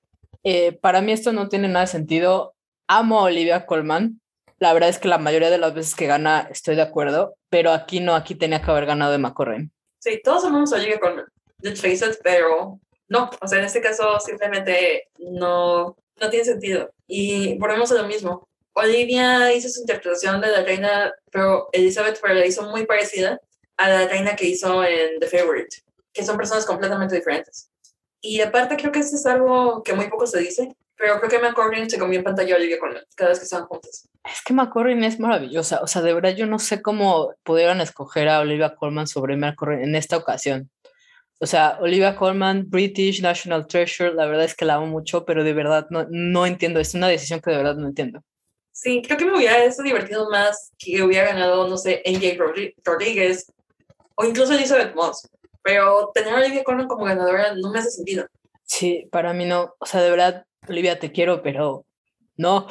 [SPEAKER 1] Eh, para mí esto no tiene nada de sentido. Amo a Olivia Colman. La verdad es que la mayoría de las veces que gana estoy de acuerdo, pero aquí no, aquí tenía que haber ganado Emma Corrin.
[SPEAKER 2] Sí, todos amamos a Olivia Colman, let's face pero no, o sea, en este caso simplemente no, no tiene sentido. Y volvemos a lo mismo. Olivia hizo su interpretación de la reina, pero Elizabeth pero la hizo muy parecida a la reina que hizo en The Favorite, que son personas completamente diferentes. Y aparte creo que esto es algo que muy poco se dice, pero creo que McCorrin se comió en pantalla a Olivia Colman cada vez que estaban juntas.
[SPEAKER 1] Es que McCorrin es maravillosa, o sea, de verdad yo no sé cómo pudieron escoger a Olivia Colman sobre McCorrin en esta ocasión. O sea, Olivia Colman, British National Treasure, la verdad es que la amo mucho, pero de verdad no, no entiendo, es una decisión que de verdad no entiendo.
[SPEAKER 2] Sí, creo que me hubiera esto divertido más que hubiera ganado, no sé, NJ Rodríguez o incluso Elizabeth Moss. Pero tener a Olivia Colman como ganadora no me hace sentido.
[SPEAKER 1] Sí, para mí no. O sea, de verdad, Olivia, te quiero, pero no.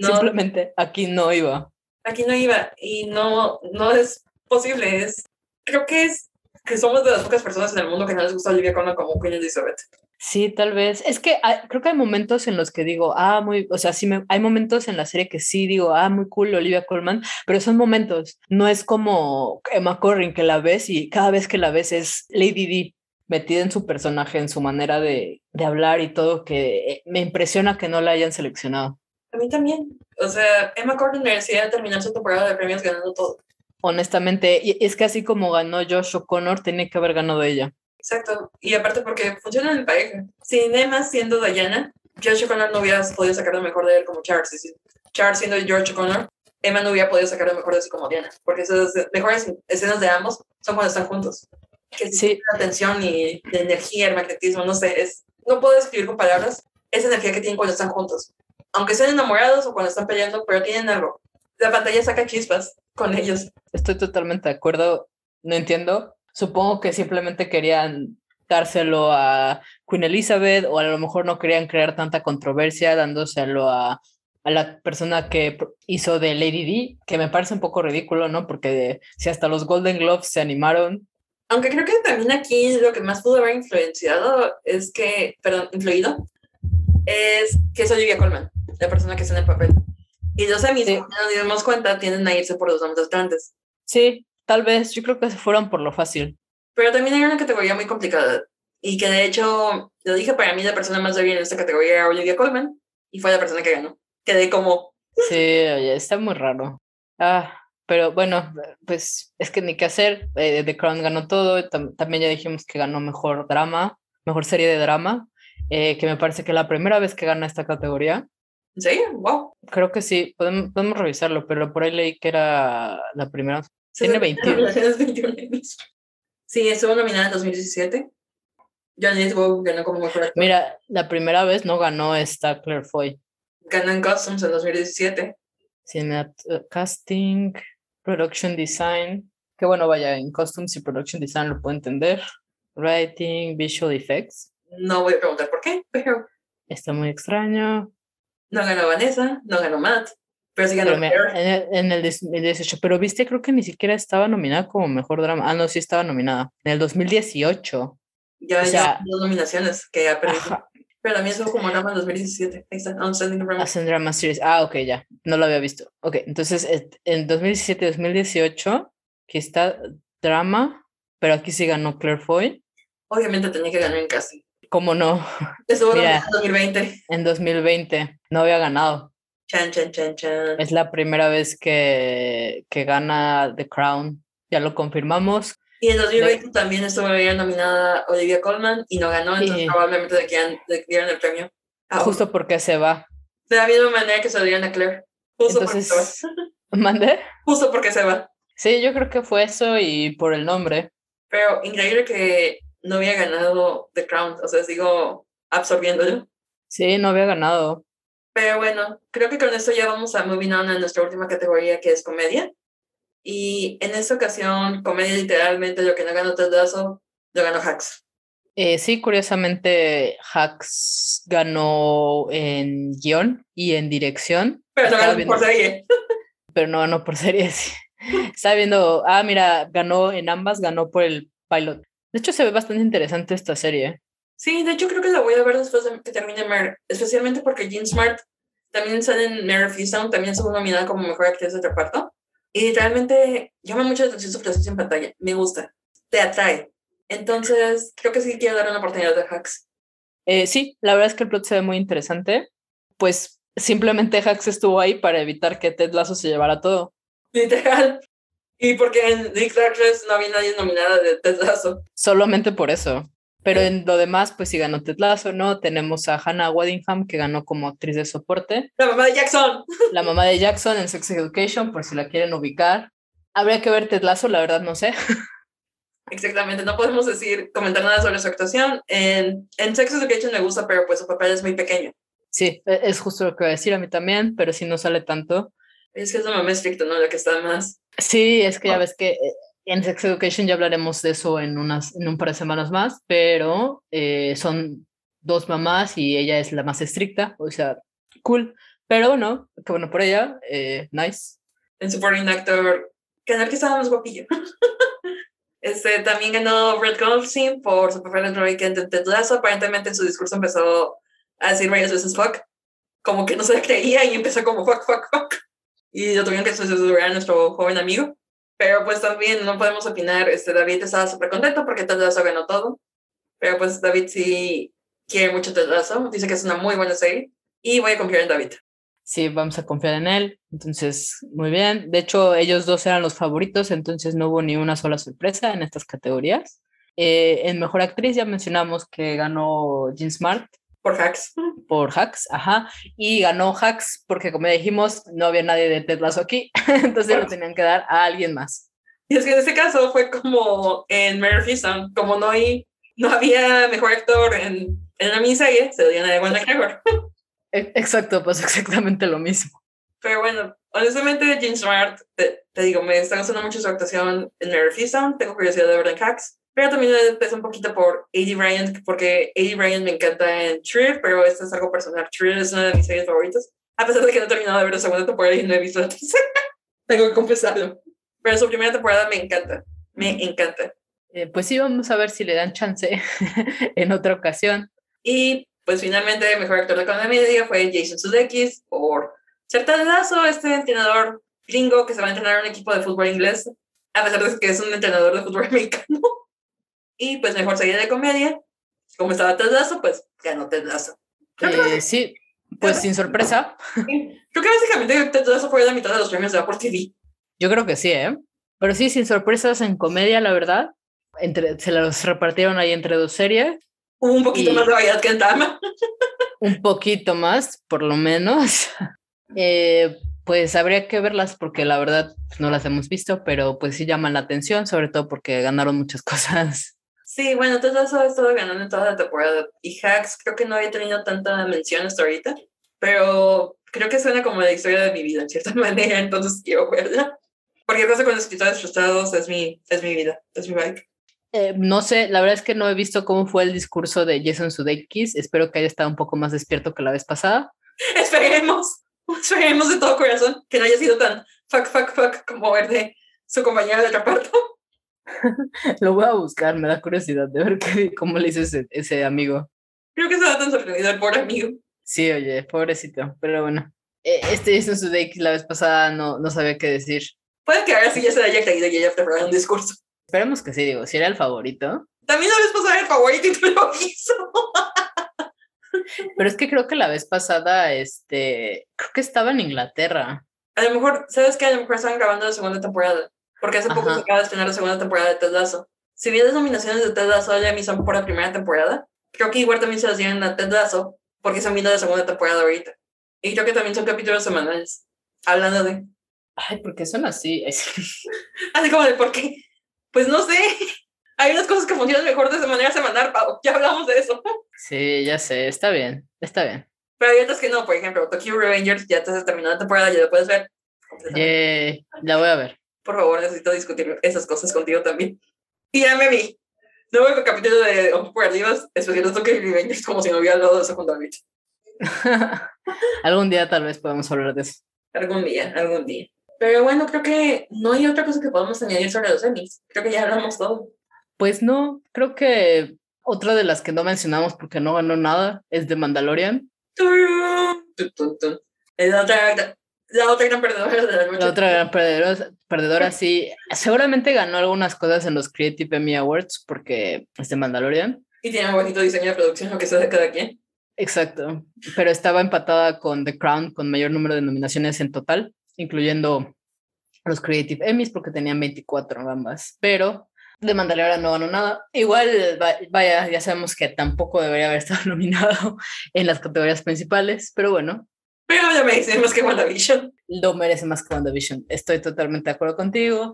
[SPEAKER 1] Simplemente aquí no iba.
[SPEAKER 2] Aquí no iba y no, no es posible. Es, creo que es que somos de las pocas personas en el mundo que no les gusta Olivia Colman como Queen Elizabeth.
[SPEAKER 1] Sí, tal vez. Es que creo que hay momentos en los que digo, ah, muy, o sea, sí, me, hay momentos en la serie que sí digo, ah, muy cool Olivia Colman, pero son momentos. No es como Emma Corrin que la ves y cada vez que la ves es Lady D metida en su personaje, en su manera de, de hablar y todo, que me impresiona que no la hayan seleccionado.
[SPEAKER 2] A mí también. O sea, Emma Corrin merecía terminar su temporada de premios ganando todo.
[SPEAKER 1] Honestamente, y es que así como ganó Josh O'Connor, tenía que haber ganado ella.
[SPEAKER 2] Exacto. Y aparte porque funcionan en pareja. Sin Emma siendo Diana, Josh O'Connor no hubiera podido sacar lo mejor de él como Charles. Charles siendo George O'Connor, Emma no hubiera podido sacar lo mejor de sí como Diana. Porque esas mejores escenas de ambos son cuando están juntos. Que sí. La tensión y la energía, el magnetismo, no sé, es, no puedo describir con palabras esa energía que tienen cuando están juntos. Aunque sean enamorados o cuando están peleando, pero tienen algo. La pantalla saca chispas con ellos.
[SPEAKER 1] Estoy totalmente de acuerdo. No entiendo Supongo que simplemente querían dárselo a Queen Elizabeth o a lo mejor no querían crear tanta controversia dándoselo a, a la persona que hizo de Lady D, que me parece un poco ridículo, ¿no? Porque si hasta los Golden Globes se animaron.
[SPEAKER 2] Aunque creo que también aquí lo que más pudo haber influenciado es que, perdón, influido, es que es Olivia Colman, la persona que está en el papel. Y los Emmys, sí. nos dimos cuenta, tienden a irse por los nombres grandes.
[SPEAKER 1] Sí, Tal vez, yo creo que se fueron por lo fácil.
[SPEAKER 2] Pero también hay una categoría muy complicada y que de hecho, lo dije para mí, la persona más débil en esta categoría era Olivia Colman y fue la persona que ganó. Quedé como...
[SPEAKER 1] Sí, oye, está muy raro. Ah, pero bueno, pues es que ni qué hacer. Eh, The Crown ganó todo. también ya dijimos que ganó mejor drama, mejor serie de drama, eh, que me parece que es la primera vez que gana esta categoría.
[SPEAKER 2] ¿Sí? Wow.
[SPEAKER 1] Creo que sí, podemos, podemos revisarlo, pero por ahí leí que era la primera tiene 21.
[SPEAKER 2] Sí, estuvo nominada en 2017. Janice Wu ganó como mejor actor.
[SPEAKER 1] Mira, la primera vez no ganó esta Claire Foy.
[SPEAKER 2] Ganó en Costumes en 2017.
[SPEAKER 1] Cine Casting, Production Design. Que bueno, vaya, en Costumes y Production Design lo puedo entender. Writing, Visual Effects.
[SPEAKER 2] No voy a preguntar por qué, pero.
[SPEAKER 1] Está muy extraño.
[SPEAKER 2] No ganó Vanessa, no ganó Matt. Pero sí ganó
[SPEAKER 1] en, el, 2018. Pero viste, creo que ni siquiera estaba nominada como mejor drama. Ah, no, sí estaba nominada. En el 2018.
[SPEAKER 2] Ya, ya, dos nominaciones que ya perdí. Pero también estuvo como drama en 2017. Ahí está, Outstanding Drama.
[SPEAKER 1] Drama Series. Ah, ok, ya. No lo había visto. Ok, entonces en 2017-2018, aquí está drama, pero aquí sí ganó Claire Foy.
[SPEAKER 2] Obviamente tenía que ganar en casting.
[SPEAKER 1] ¿Cómo no?
[SPEAKER 2] Estuvo en 2020.
[SPEAKER 1] En 2020. No había ganado.
[SPEAKER 2] Chan, chan, chan, chan.
[SPEAKER 1] Es la primera vez que, que gana The Crown. Ya lo confirmamos.
[SPEAKER 2] Y en 2020 también estuvo nominada Olivia Colman y no ganó, entonces probablemente le dieron el premio.
[SPEAKER 1] Justo porque se va.
[SPEAKER 2] De la misma manera que se lo dieron a Claire. Justo entonces, porque se va.
[SPEAKER 1] ¿Mandé?
[SPEAKER 2] Justo porque se va.
[SPEAKER 1] Sí, yo creo que fue eso y por el nombre.
[SPEAKER 2] Pero increíble que no había ganado The Crown, o sea, sigo absorbiéndolo.
[SPEAKER 1] Sí, no había ganado.
[SPEAKER 2] Pero bueno, creo que con esto ya vamos a moving on a nuestra última categoría que es comedia. Y en esta ocasión, comedia literalmente lo que no ganó Ted Lasso, lo ganó Hacks.
[SPEAKER 1] Eh, sí, curiosamente, Hacks ganó en guion y en dirección.
[SPEAKER 2] Pero no ganó por serie.
[SPEAKER 1] Pero no ganó por serie, sí. Estaba viendo, ah, mira, ganó en ambas, ganó por el pilot. De hecho, se ve bastante interesante esta serie.
[SPEAKER 2] Sí, de hecho creo que la voy a ver después de que termine Mare, especialmente porque Jean Smart también sale en Mare of Easttown, también estuvo nominada como mejor actriz de reparto. Y realmente llama mucho la atención su presencia en pantalla. Me gusta. Te atrae. Entonces, creo que sí quiero dar una oportunidad de Hacks.
[SPEAKER 1] Eh, sí, la verdad es que el plot se ve muy interesante. Pues Simplemente Hax estuvo ahí para evitar que Ted Lasso se llevara todo.
[SPEAKER 2] Literal. Y porque en Nick Darkness no había nadie nominada de Ted Lasso.
[SPEAKER 1] Solamente por eso. Pero en lo demás, pues sí ganó Ted Lasso, ¿no? Tenemos a Hannah Waddingham, que ganó como actriz de soporte.
[SPEAKER 2] La mamá de Jackson.
[SPEAKER 1] La mamá de Jackson en Sex Education, por si la quieren ubicar. Habría que ver Ted Lasso, la verdad no sé.
[SPEAKER 2] Exactamente, no podemos decir, comentar nada sobre su actuación. En, en Sex Education me gusta, pero pues su papel es muy pequeño.
[SPEAKER 1] Sí, e, es justo lo que voy a decir a mí también, pero sí no sale tanto.
[SPEAKER 2] Es que es la mamá estricta, ¿no? La que está más.
[SPEAKER 1] Sí, es que ya ves que eh, en Sex Education ya hablaremos de eso en, unas, en un par de semanas más, pero eh, son dos mamás y ella es la más estricta, o sea, cool. Pero bueno, qué bueno por ella, eh, nice.
[SPEAKER 2] En Supporting Actor, que que estaba más guapillo. este, también ganó Red Goldstein por su papel en Roy Kent en Ted Lasso. Aparentemente en su discurso empezó a decir varias veces fuck, como que no se creía y empezó como fuck, fuck, fuck. Y lo tuvieron que censurar a nuestro joven amigo. Pero pues también no podemos opinar, este, David estaba súper contento porque Ted Lasso ganó todo. Pero pues David sí quiere mucho Ted Lasso, dice que es una muy buena serie y voy a confiar en David.
[SPEAKER 1] Sí, vamos a confiar en él. Entonces, muy bien. De hecho, ellos dos eran los favoritos, entonces no hubo ni una sola sorpresa en estas categorías. Eh, en Mejor Actriz ya mencionamos que ganó Jean Smart.
[SPEAKER 2] Por Hacks.
[SPEAKER 1] Por Hacks, ajá. Y ganó Hacks porque, como dijimos, no había nadie de Ted Lasso aquí, entonces lo tenían que dar a alguien más.
[SPEAKER 2] Y es que en este caso fue como en Murphy como no, hay, no había mejor actor en, en la miniserie, se lo dieron a Ewan McGregor.
[SPEAKER 1] Exacto, pues exactamente lo mismo.
[SPEAKER 2] Pero bueno, honestamente, James Smart, te, digo, me está gustando mucho su actuación en Murphy tengo curiosidad de ver en Hacks. Pero también pesa un poquito por A.D. Bryant, porque A.D. Bryant me encanta en True, pero esto es algo personal. True es una de mis series favoritas, a pesar de que no he terminado de ver la segunda temporada y no he visto la tercera. Tengo que confesarlo. Pero su primera temporada me encanta, me encanta.
[SPEAKER 1] Eh, pues sí, vamos a ver si le dan chance en otra ocasión.
[SPEAKER 2] Y pues finalmente, el mejor actor de comedia fue Jason Sudeikis por lazo, este entrenador gringo que se va a entrenar en un equipo de fútbol inglés, a pesar de que es un entrenador de fútbol americano. Y pues mejor serie de comedia, como estaba Ted pues ganó Ted Lasso.
[SPEAKER 1] Eh, sí, pues sin sorpresa.
[SPEAKER 2] Creo que básicamente Ted Lasso fue la mitad de los premios de Apple TV.
[SPEAKER 1] Yo creo que sí, ¿eh? Pero sí, sin sorpresas en comedia, la verdad. Entre, se los repartieron ahí entre dos series.
[SPEAKER 2] Hubo un poquito más de variedad que en Tama.
[SPEAKER 1] un poquito más, por lo menos. Eh, pues habría que verlas porque la verdad no las hemos visto, pero pues sí llaman la atención, sobre todo porque ganaron muchas cosas.
[SPEAKER 2] Sí, bueno, todo eso ha estado ganando en toda la temporada. Y Hacks creo que no había tenido tanta mención hasta ahorita, pero creo que suena como la historia de mi vida, en cierta manera, entonces quiero verla. Porque cosa con los escritores frustrados es mi, es mi vida, es mi vibe.
[SPEAKER 1] Eh, no sé, la verdad es que no he visto cómo fue el discurso de Jason Sudeikis. Espero que haya estado un poco más despierto que la vez pasada.
[SPEAKER 2] Esperemos, esperemos de todo corazón que no haya sido tan fuck, fuck, fuck como el de su compañera de reparto.
[SPEAKER 1] Lo voy a buscar, me da curiosidad de ver qué, cómo le hizo ese, ese amigo.
[SPEAKER 2] Creo que estaba tan sorprendido el pobre amigo.
[SPEAKER 1] Sí, oye, pobrecito, pero bueno. E, este hizo su deck la vez pasada, no, no sabía qué decir.
[SPEAKER 2] Puede que ahora sí ya se haya caído y haya preparado un discurso.
[SPEAKER 1] Esperemos que sí, digo, si era el favorito.
[SPEAKER 2] También la vez pasada era el favorito y tú lo hizo.
[SPEAKER 1] Pero es que creo que la vez pasada, este, creo que estaba en Inglaterra.
[SPEAKER 2] A lo mejor, ¿sabes qué? A lo mejor estaban grabando la segunda temporada porque hace poco se acaba de estrenar la segunda temporada de Ted Lasso. Si bien las nominaciones de Ted Lasso ya me son por la primera temporada, creo que igual también se las dieron a Ted Lasso porque están viendo la segunda temporada ahorita. Y creo que también son capítulos semanales, hablando de...
[SPEAKER 1] Ay, ¿por qué son así?
[SPEAKER 2] así como de por qué. Pues no sé. Hay unas cosas que funcionan mejor de manera semanal, Pau. Ya hablamos de eso.
[SPEAKER 1] Sí, ya sé. Está bien. Está bien.
[SPEAKER 2] Pero hay otras que no. Por ejemplo, Tokyo Revengers ya te has terminado la temporada, ya lo puedes ver.
[SPEAKER 1] Yeah, la voy a ver
[SPEAKER 2] por favor, necesito discutir esas cosas contigo también. Y ya me vi. Nuevo capítulo de Un por Arribas, especial toque Revengers, como si no hubiera hablado de eso con David.
[SPEAKER 1] algún día tal vez podamos hablar de eso.
[SPEAKER 2] Algún día, algún día. Pero bueno, creo que no hay otra cosa que podamos añadir sobre los Emmys. Creo que ya hablamos todo.
[SPEAKER 1] Pues no, creo que otra de las que no mencionamos porque no ganó nada es de Mandalorian.
[SPEAKER 2] Es otra, la otra gran perdedora de la noche.
[SPEAKER 1] La otra gran perdedora, sí. Seguramente ganó algunas cosas en los Creative Emmy Awards porque es de Mandalorian.
[SPEAKER 2] Y tiene un bonito diseño de producción, lo que sea de cada quien.
[SPEAKER 1] Exacto, pero estaba empatada con The Crown con mayor número de nominaciones en total, incluyendo los Creative Emmys porque tenían 24 ambas, pero de Mandalorian no ganó nada. Igual, vaya, ya sabemos que tampoco debería haber estado nominado en las categorías principales, pero bueno.
[SPEAKER 2] Pero ya merece más que WandaVision.
[SPEAKER 1] Lo merece más que WandaVision. Estoy totalmente de acuerdo contigo.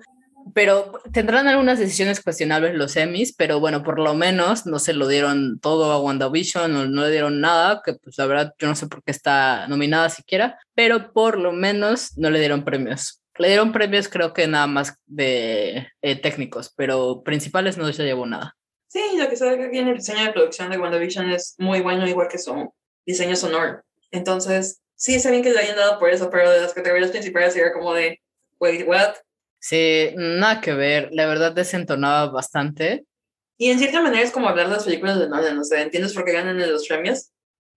[SPEAKER 1] Pero tendrán algunas decisiones cuestionables los Emmys, pero bueno, por lo menos no se lo dieron todo a WandaVision o no le dieron nada, que pues la verdad yo no sé por qué está nominada siquiera, pero por lo menos no le dieron premios. Le dieron premios creo que nada más de eh, técnicos, pero principales no se llevó nada.
[SPEAKER 2] Sí, lo que se ve aquí en el diseño de producción de WandaVision es muy bueno, igual que su diseño sonoro. Entonces, sí, está bien que le hayan dado por eso, pero de las categorías principales era como de, wait, what?
[SPEAKER 1] Sí, nada que ver. La verdad desentonaba bastante.
[SPEAKER 2] Y en cierta manera es como hablar de las películas de Nolan, o sea, entiendes por qué ganan en los premios,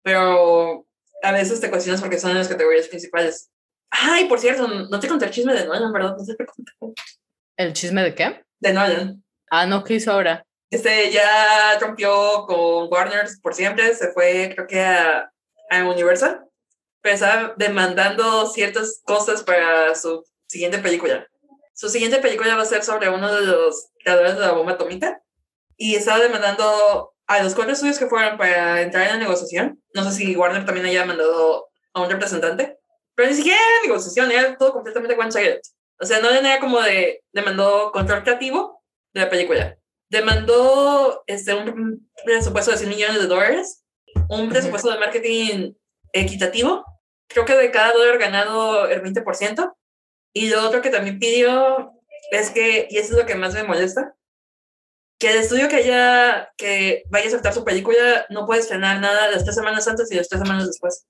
[SPEAKER 2] pero a veces te cuestionas porque son en las categorías principales. Ay, por cierto, no te conté el chisme de Nolan, ¿verdad? No te conté.
[SPEAKER 1] ¿El chisme de qué?
[SPEAKER 2] De Nolan.
[SPEAKER 1] Ah, no, ¿qué hizo ahora?
[SPEAKER 2] Este ya rompió con Warner por siempre, se fue creo que a, a Universal, pero estaba demandando ciertas cosas para su siguiente película. Su siguiente película va a ser sobre uno de los creadores de la bomba atómica y estaba demandando a los cuatro estudios que fueron para entrar en la negociación. No sé si Warner también haya mandado a un representante pero ni siquiera era negociación, era todo completamente one-sided. O sea, no era como de, demandó control creativo de la película. Demandó este, un presupuesto de 100 millones de dólares, un presupuesto de marketing equitativo, creo que de cada dólar ganado el 20%. Y lo otro que también pidió es que, y eso es lo que más me molesta, que el estudio que haya, que vaya a soltar su película no puede estrenar nada las tres semanas antes y las tres semanas después.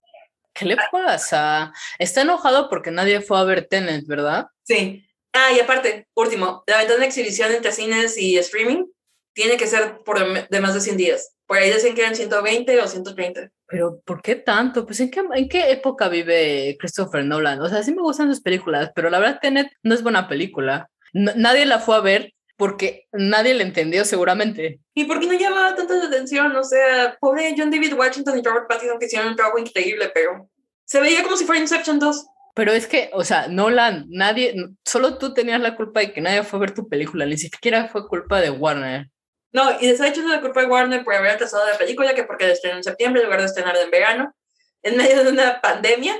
[SPEAKER 1] ¿Qué le pasa? Está enojado porque nadie fue a ver Tenet, ¿verdad?
[SPEAKER 2] Sí. Ah, y aparte, último, la ventana de exhibición entre cines y streaming tiene que ser por de más de 100 días. Por ahí decían que eran 120 o 130.
[SPEAKER 1] Pero, ¿por qué tanto? Pues, ¿en qué, ¿en qué época vive Christopher Nolan? O sea, sí me gustan sus películas, pero la verdad, Tenet no es buena película. nadie la fue a ver porque nadie le entendió seguramente.
[SPEAKER 2] ¿Y por qué no llamaba tanta atención? O sea, pobre John David Washington y Robert Pattinson que hicieron un trabajo increíble, pero se veía como si fuera Inception 2.
[SPEAKER 1] Pero es que, o sea, Nolan, nadie, solo tú tenías la culpa de que nadie fue a ver tu película, ni siquiera fue culpa de Warner.
[SPEAKER 2] No, y les ha hecho la culpa de Warner por haber atrasado la película, que porque la estrenó en septiembre en lugar de estrenar en verano, en medio de una pandemia.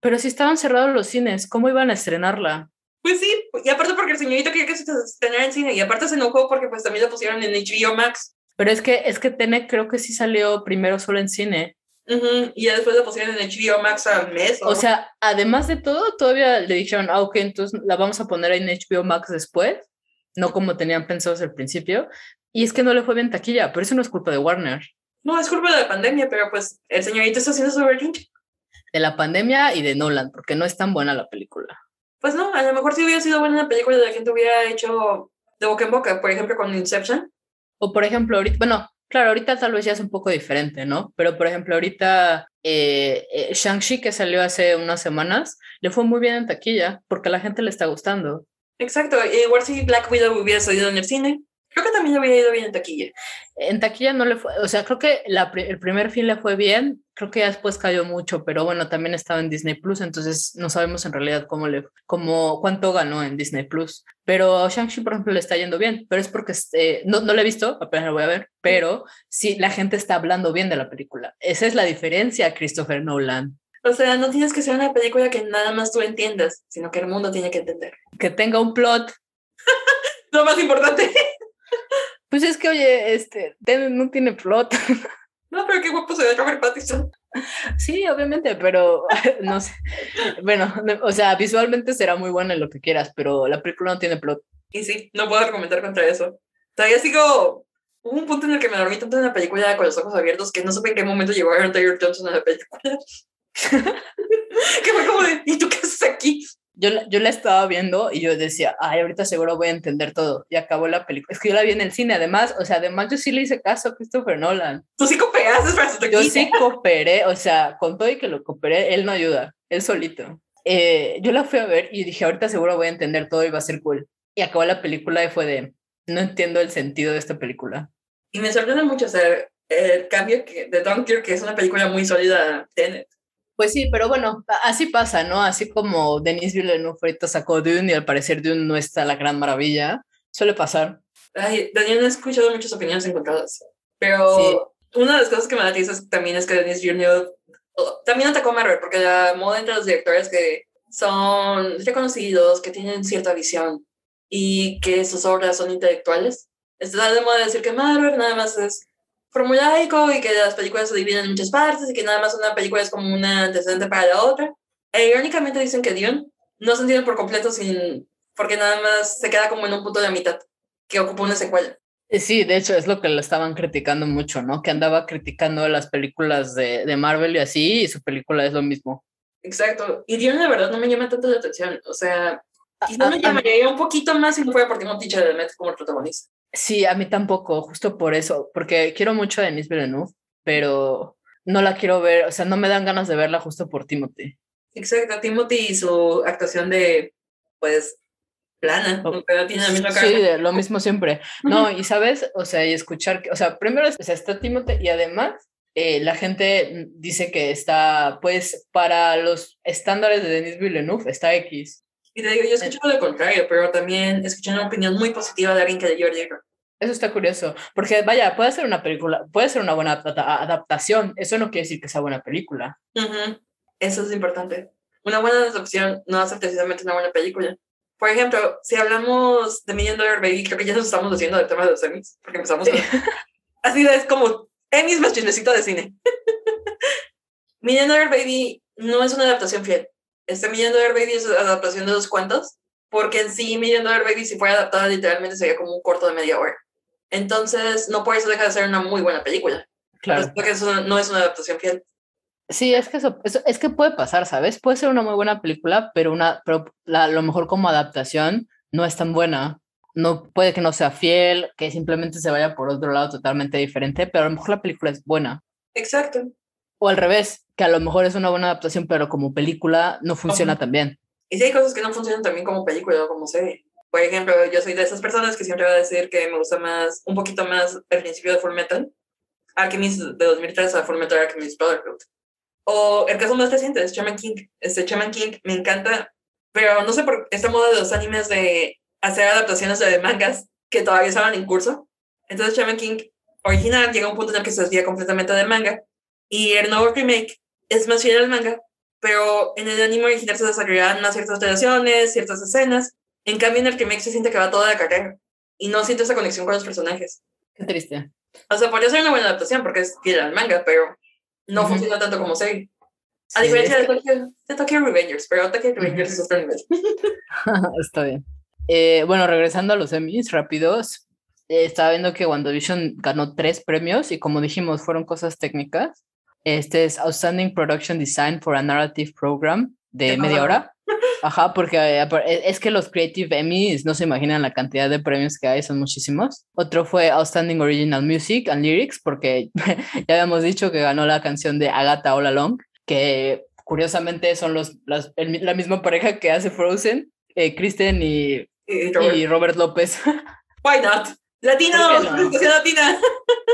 [SPEAKER 1] Pero si estaban cerrados los cines, ¿cómo iban a estrenarla?
[SPEAKER 2] Pues sí, y aparte porque el señorito quería que se estrenara en cine, y aparte se enojó porque pues también lo pusieron en HBO Max.
[SPEAKER 1] Pero es que, es que Tenet creo que sí salió primero solo en cine.
[SPEAKER 2] y ya después lo pusieron en HBO Max al mes.
[SPEAKER 1] ¿o? sea, además de todo, todavía le dijeron, ah, ok, entonces la vamos a poner en HBO Max después, no como tenían pensado al principio. Y es que no le fue bien taquilla, pero eso no es culpa de Warner.
[SPEAKER 2] No, es culpa de la pandemia, pero pues el señorito está haciendo su berrinche.
[SPEAKER 1] De la pandemia y de Nolan, porque no es tan buena la película
[SPEAKER 2] pues no, a lo mejor si hubiera sido buena una película la gente hubiera hecho de boca en boca, por ejemplo, con Inception.
[SPEAKER 1] O por ejemplo, ahorita, bueno, claro, ahorita tal vez ya es un poco diferente, ¿no? Pero por ejemplo, ahorita eh, eh, Shang-Chi que salió hace unas semanas, le fue muy bien en taquilla porque a la gente le está gustando.
[SPEAKER 2] Exacto, igual si Black Widow hubiera salido en el cine, creo que también le hubiera ido bien en taquilla.
[SPEAKER 1] En taquilla no le fue, o sea, creo que la, el primer film le fue bien, creo que ya después cayó mucho, pero bueno, también estaba en Disney Plus, entonces no sabemos en realidad cómo le, cómo, cuánto ganó en Disney Plus. Pero Shang-Chi, por ejemplo, le está yendo bien, pero es porque este, no, no lo he visto, apenas lo voy a ver, pero sí, la gente está hablando bien de la película. Esa es la diferencia, Christopher Nolan.
[SPEAKER 2] O sea, no tienes que ser una película que nada más tú entiendas, sino que el mundo tiene que entender.
[SPEAKER 1] Que tenga un plot.
[SPEAKER 2] lo más importante.
[SPEAKER 1] Pues es que, oye, este, no tiene plot.
[SPEAKER 2] No, pero qué guapo se ve Robert Pattinson.
[SPEAKER 1] Sí, obviamente, pero no sé. Bueno, o sea, visualmente será muy buena en lo que quieras, pero la película no tiene plot.
[SPEAKER 2] Y sí, no puedo argumentar contra eso. Todavía sigo. Hubo un punto en el que me dormí tanto en la película con los ojos abiertos que no supe en qué momento llegó Aaron Taylor Johnson a la película. que fue como de, ¿y tú qué haces aquí?
[SPEAKER 1] Yo, yo la estaba viendo y yo decía, ay, ahorita seguro voy a entender todo. Y acabó la película. Es que yo la vi en el cine, además, o sea, además yo sí le hice caso a Christopher Nolan.
[SPEAKER 2] Tú sí cooperaste para su
[SPEAKER 1] Yo sí cooperé, o sea, con todo y que lo cooperé, él no ayuda, él solito. Eh, yo la fui a ver y dije, ahorita seguro voy a entender todo y va a ser cool. Y acabó la película y fue de, no entiendo el sentido de esta película.
[SPEAKER 2] Y me sorprende mucho, o sea, el cambio que, de Dunkirk, que es una película muy sólida, Tenet.
[SPEAKER 1] Pues sí, pero bueno, así pasa, ¿no? Así como Denis Villeneuve ahorita sacó Dune y al parecer Dune no está la gran maravilla, suele pasar.
[SPEAKER 2] Ay, Daniel, he escuchado muchas opiniones encontradas, pero una de las cosas que me da risa también es que Denis Villeneuve oh, también atacó a Marvel, porque la moda entre los directores que son reconocidos, que tienen cierta visión y que sus obras son intelectuales. Está de moda decir que Marvel nada más es formulaico y que las películas se dividen en muchas partes y que nada más una película es como una antecedente para la otra. E irónicamente dicen que Dune no se entiende por completo sin, porque nada más se queda como en un punto de mitad que ocupa una secuela.
[SPEAKER 1] Eh, sí, de hecho es lo que le estaban criticando mucho, ¿no? Que andaba criticando las películas de, de Marvel y así, y su película es lo mismo.
[SPEAKER 2] Exacto. Y Dune, de verdad, no me llama tanto la atención. O sea, quizás me llamaría un poquito más si no fuera porque Timothy Chalamet como el protagonista.
[SPEAKER 1] Sí, a mí tampoco, justo por eso, porque quiero mucho a Denise Villeneuve, pero no la quiero ver, o sea, no me dan ganas de verla justo por Timothy.
[SPEAKER 2] Exacto, Timothy y su actuación de, pues, plana, oh, tiene la misma
[SPEAKER 1] cara. Sí, lo mismo siempre. No, y sabes, o sea, y escuchar, o sea, primero o sea, está Timothy y además eh, la gente dice que está, pues, para los estándares de Denis Villeneuve, está X.
[SPEAKER 2] Y te digo, yo escucho lo contrario, pero también escuché una opinión muy positiva de alguien que el libro.
[SPEAKER 1] Eso está curioso, porque vaya, puede ser una película, puede ser una buena adaptación, eso no quiere decir que sea buena película.
[SPEAKER 2] Eso es importante. Una buena adaptación no hace precisamente una buena película. Por ejemplo, si hablamos de Million Dollar Baby, creo que ya nos estamos haciendo del tema de los Emmys, porque empezamos Así es como Emmys más chismecito de cine. Million Dollar Baby no es una adaptación fiel este Million Dollar Baby es adaptación de dos cuentos, porque en sí Million Dollar Baby si fuera adaptada literalmente sería como un corto de media hora. Entonces, no por eso deja de ser una muy buena película. Claro. Porque eso no es una adaptación fiel.
[SPEAKER 1] Sí, es que eso, es que puede pasar, ¿sabes? Puede ser una muy buena película, pero una pero a lo mejor como adaptación no es tan buena. No puede que no sea fiel, que simplemente se vaya por otro lado totalmente diferente, pero a lo mejor la película es buena.
[SPEAKER 2] Exacto.
[SPEAKER 1] O al revés, que a lo mejor es una buena adaptación, pero como película no funciona tan bien.
[SPEAKER 2] Y sí hay cosas que no funcionan también como película o como serie. Por ejemplo, yo soy de esas personas que siempre va a decir que me gusta más, un poquito más el principio de Full Metal, Alchemist de 2003 a Full Metal Alchemist Brotherhood. O el caso más reciente es Shaman King. Este Shaman King me encanta, pero no sé por esta moda de los animes de hacer adaptaciones de mangas que todavía estaban en curso. Entonces Shaman King original llega a un punto en el que se desvía completamente del manga y el nuevo remake es más fiel al manga, pero en el anime original se desarrollan más ciertas relaciones, ciertas escenas. En cambio, en el remake se siente que va toda la carrera y no siente esa conexión con los personajes.
[SPEAKER 1] Qué triste.
[SPEAKER 2] O sea, podría ser una buena adaptación porque es fiel al manga, pero no funciona tanto como serie. A diferencia de, Tokyo, de Tokyo Revengers, pero Tokyo Revengers es otro nivel.
[SPEAKER 1] Está bien. Eh, bueno, regresando a los Emmys rápidos, eh, estaba viendo que WandaVision ganó tres premios y como dijimos, fueron cosas técnicas. Este es Outstanding Production Design for a Narrative Program de media hora. Ajá, porque eh, e, es que los Creative Emmys no se imaginan la cantidad de premios que hay, son muchísimos. Otro fue Outstanding Original Music and Lyrics, porque ya habíamos dicho que ganó la canción de Agatha All Along, que curiosamente son los, la misma pareja que hace Frozen, eh, Kristen y, y Robert López.
[SPEAKER 2] Why not? Latino, no? latina.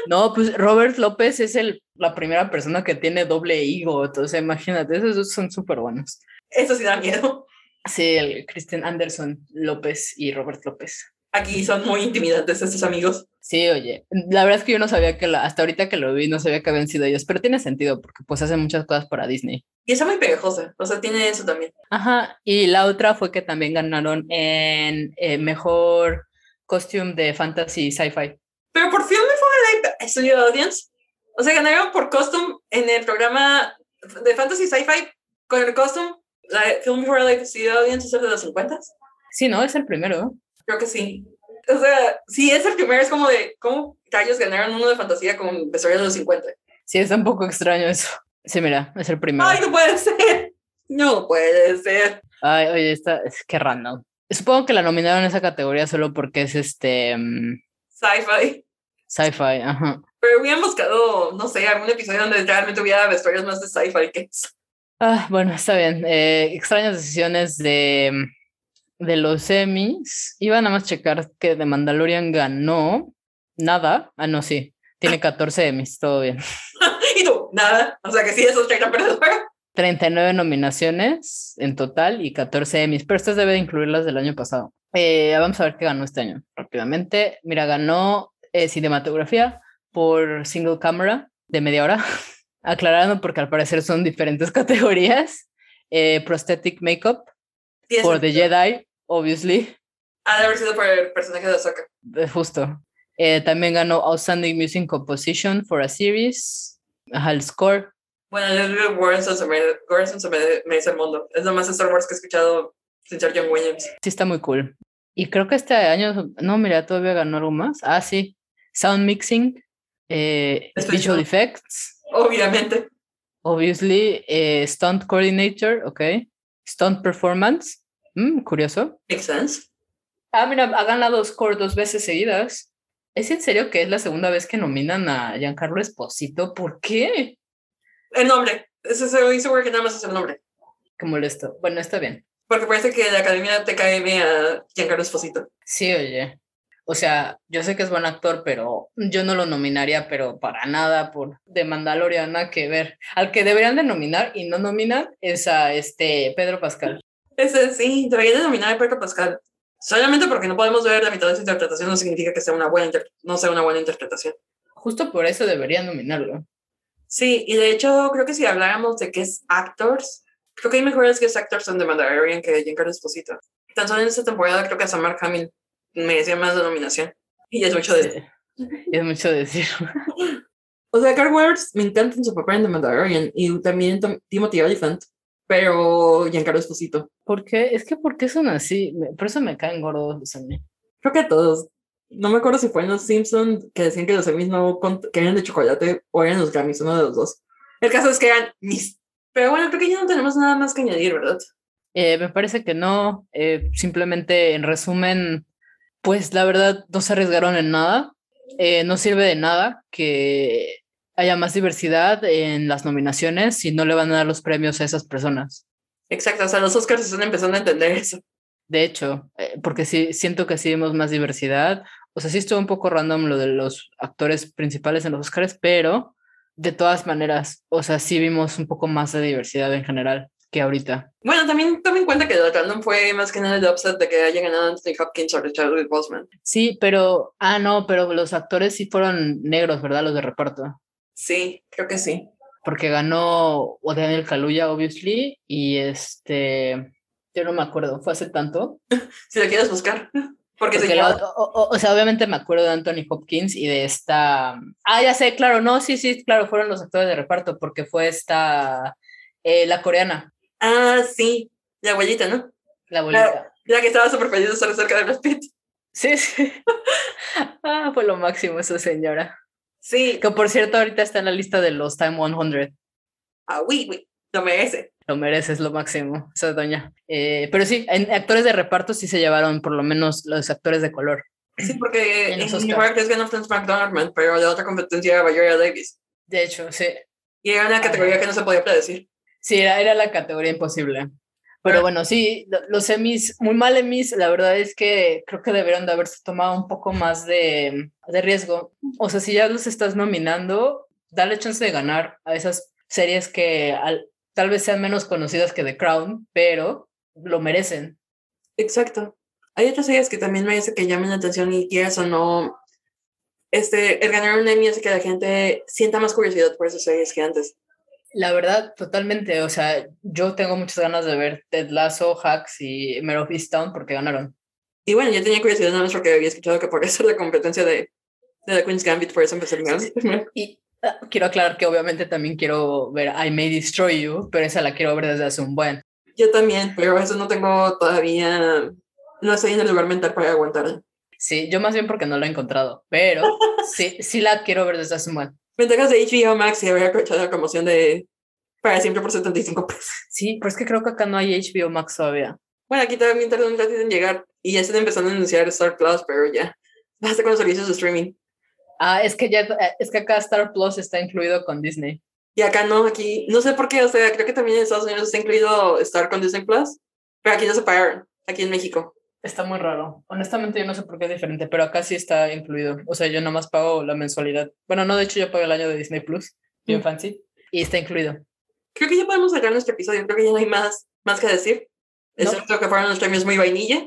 [SPEAKER 1] No, pues Robert López es el, la primera persona que tiene doble higo, entonces imagínate, esos son súper buenos.
[SPEAKER 2] Eso sí da miedo.
[SPEAKER 1] Sí, el Christian Anderson López y Robert López.
[SPEAKER 2] Aquí son muy intimidantes estos amigos.
[SPEAKER 1] Sí, oye, la verdad es que yo no sabía que la, hasta ahorita que lo vi no sabía que habían sido ellos, pero tiene sentido porque pues hacen muchas cosas para Disney.
[SPEAKER 2] Y está muy pegajosa, o sea, tiene eso también.
[SPEAKER 1] Ajá, y la otra fue que también ganaron en eh, mejor costume de fantasy sci-fi.
[SPEAKER 2] Pero por Film Before Life Studio Audience. O sea, ganaron por costume en el programa de fantasy sci-fi con el costume. La Film Before Life Studio Audience es el de los 50.
[SPEAKER 1] Sí, ¿no? Es el primero.
[SPEAKER 2] Creo que sí. O sea, sí, es el primero. Es como de, ¿cómo rayos ganaron uno de fantasía con vestuario de los 50?
[SPEAKER 1] Sí, es un poco extraño eso. Sí, mira, es el primero.
[SPEAKER 2] Ay, no puede ser. No puede ser.
[SPEAKER 1] Ay, oye, está, es que random. Supongo que la nominaron en esa categoría solo porque es este. Mm,
[SPEAKER 2] sci-fi.
[SPEAKER 1] Sci-fi, ajá.
[SPEAKER 2] Pero hubieran buscado, no sé, algún episodio donde realmente hubiera vestuarios más de sci-fi que eso.
[SPEAKER 1] Ah, bueno, está bien. Eh, extrañas decisiones de, mm, de los semis. Iba nada más checar que The Mandalorian ganó nada. Ah, no, sí. Tiene 14 Emmys, todo bien.
[SPEAKER 2] y tú, nada. O sea que sí, eso es gran perdedor.
[SPEAKER 1] 39 nominaciones en total y 14 Emmys, pero estas debe de incluir las del año pasado. Eh, vamos a ver qué ganó este año rápidamente. Mira, ganó eh, cinematografía por single camera de media hora, aclarando porque al parecer son diferentes categorías. Eh, prosthetic makeup por The Jedi, obviously.
[SPEAKER 2] Ha de haber sido por el personaje de Ahsoka.
[SPEAKER 1] Justo. también ganó Outstanding Music Composition for a Series. Ajá, el score.
[SPEAKER 2] Bueno, yo que Warren se me, me dice el mundo. Es lo más Star Wars que he escuchado sin ser John Williams.
[SPEAKER 1] Sí, está muy cool. Y creo que este año, no, mira, todavía ganó algo más. Ah, sí. Sound Mixing, eh, Visual Effects.
[SPEAKER 2] Obviamente.
[SPEAKER 1] Obviously, eh, Stunt Coordinator, ok. Stunt Performance. Mm, curioso.
[SPEAKER 2] Makes sense.
[SPEAKER 1] Ah, mira, ha ganado score dos veces seguidas. ¿Es en serio que es la segunda vez que nominan a Giancarlo Esposito? ¿Por qué?
[SPEAKER 2] El nombre. Eso se seguro que nada más es el nombre.
[SPEAKER 1] Qué molesto. Bueno, está bien.
[SPEAKER 2] Porque parece que la academia te cae bien a Giancarlo Esposito.
[SPEAKER 1] Sí, oye. O sea, yo sé que es buen actor, pero yo no lo nominaría, pero para nada por de Mandaloriana que ver. Al que deberían de nominar y no nominan es a este Pedro Pascal.
[SPEAKER 2] Ese sí, deberían de nominar a Pedro Pascal. Solamente porque no podemos ver la mitad de su interpretación no significa que sea una buena no sea una buena interpretación.
[SPEAKER 1] Justo por eso deberían nominarlo.
[SPEAKER 2] Sí, y de hecho creo que si habláramos de qué es actors, creo que hay mejores que es actors en The Mandalorian que Giancarlo Esposito. Tan solo en esta temporada creo que a Mark Hamill merecía más de nominación. Y es mucho decir.
[SPEAKER 1] Es mucho decir.
[SPEAKER 2] o sea, Carl Weathers me encanta en su papel en The Mandalorian y también Timothy Oliphant, pero Giancarlo Esposito.
[SPEAKER 1] ¿Por qué? Es que ¿por qué son así? Por eso me caen gordos a mí.
[SPEAKER 2] Creo que a todos no me acuerdo si fue en los Simpsons que decían que los Emmys no que eran de chocolate o eran los Grammys, uno de los dos. El caso es que eran mis. Pero bueno, creo que ya no tenemos nada más que añadir, ¿verdad?
[SPEAKER 1] Eh, me parece que no. Eh, simplemente, en resumen, pues la verdad no se arriesgaron en nada. Eh, no sirve de nada que haya más diversidad en las nominaciones si no le van a dar los premios a esas personas.
[SPEAKER 2] Exacto, o sea, los Oscars están empezando a entender eso.
[SPEAKER 1] De hecho, porque sí, siento que sí vemos más diversidad o sea, sí estuvo un poco random lo de los actores principales en los Oscars, pero de todas maneras, o sea, sí vimos un poco más de diversidad en general que ahorita.
[SPEAKER 2] Bueno, también tome en cuenta que el random fue más que nada el upset de que haya ganado Anthony Hopkins sobre Chadwick Boseman.
[SPEAKER 1] Sí, pero, ah, no, pero los actores sí fueron negros, ¿verdad? Los de reparto.
[SPEAKER 2] Sí, creo que sí.
[SPEAKER 1] Porque ganó o Daniel Kaluuya, obviously, y este, yo no me acuerdo, fue hace tanto.
[SPEAKER 2] si lo quieres buscar. Porque,
[SPEAKER 1] o, sea, obviamente me acuerdo de Anthony Hopkins y de esta. Ah, ya sé, claro, no, sí, sí, claro, fueron los actores de reparto, porque fue esta. Eh, la coreana.
[SPEAKER 2] Ah, sí, la abuelita, ¿no?
[SPEAKER 1] La abuelita.
[SPEAKER 2] La, que estaba súper feliz de estar cerca de Brad Pitt.
[SPEAKER 1] Sí, sí. ah, fue lo máximo esa señora.
[SPEAKER 2] Sí.
[SPEAKER 1] Que por cierto, ahorita está en la lista de los Time 100.
[SPEAKER 2] Ah, oui, oui, lo merece
[SPEAKER 1] lo mereces, lo máximo, esa doña. Eh, pero sí, en actores de reparto sí se llevaron por lo menos los actores de color.
[SPEAKER 2] Sí, porque en, en New York es McDonald's, pero la otra competencia era Viola Davis.
[SPEAKER 1] De hecho, sí.
[SPEAKER 2] Y era una categoría que no se podía predecir.
[SPEAKER 1] Sí, era, era la categoría imposible. Pero bueno, sí, los semis, muy mal emis, la verdad es que creo que deberían de haberse tomado un poco más de, de riesgo. O sea, si ya los estás nominando, dale chance de ganar a esas series que al, tal vez sean menos conocidas que The Crown, pero lo merecen.
[SPEAKER 2] Exacto. Hay otras series que también merece que llamen la atención y quieras o no, este, el ganar un Emmy hace que la gente sienta más curiosidad por esas series que antes.
[SPEAKER 1] La verdad, totalmente. O sea, yo tengo muchas ganas de ver Ted Lasso, Hacks y Mare of porque ganaron.
[SPEAKER 2] Y bueno, yo tenía curiosidad nada más porque había escuchado que por eso la competencia de, de The Queen's Gambit, por eso empecé a
[SPEAKER 1] Y quiero aclarar que obviamente también quiero ver I May Destroy You, pero esa la quiero ver desde hace un buen.
[SPEAKER 2] Yo también, pero eso no tengo todavía, no estoy en el lugar mental para aguantar.
[SPEAKER 1] Sí, yo más bien porque no lo he encontrado, pero sí, sí la quiero ver desde hace un buen.
[SPEAKER 2] Ventajas de HBO Max y haber aprovechado la promoción de para siempre por 75 pesos.
[SPEAKER 1] Sí, pero es que creo que acá no hay HBO Max todavía.
[SPEAKER 2] Bueno, aquí también tardan un ratito en llegar y ya están empezando a anunciar Star Plus, pero ya. Basta con los servicios de streaming.
[SPEAKER 1] Ah, es que ya, eh, es que acá Star Plus está incluido con Disney.
[SPEAKER 2] Y acá no, aquí, no sé por qué, o sea, creo que también en Estados Unidos está incluido Star con Disney Plus, pero aquí no se pagaron, aquí en México.
[SPEAKER 1] Está muy raro. Honestamente, yo no sé por qué es diferente, pero acá sí está incluido. O sea, yo nomás pago la mensualidad. Bueno, no, de hecho, yo pago el año de Disney Plus, bien
[SPEAKER 2] Mm.
[SPEAKER 1] fancy, y está incluido.
[SPEAKER 2] Creo que ya podemos sacar nuestro episodio. Creo que ya no hay más, más que decir.
[SPEAKER 1] No.
[SPEAKER 2] Excepto que fueron los premios muy vainilla.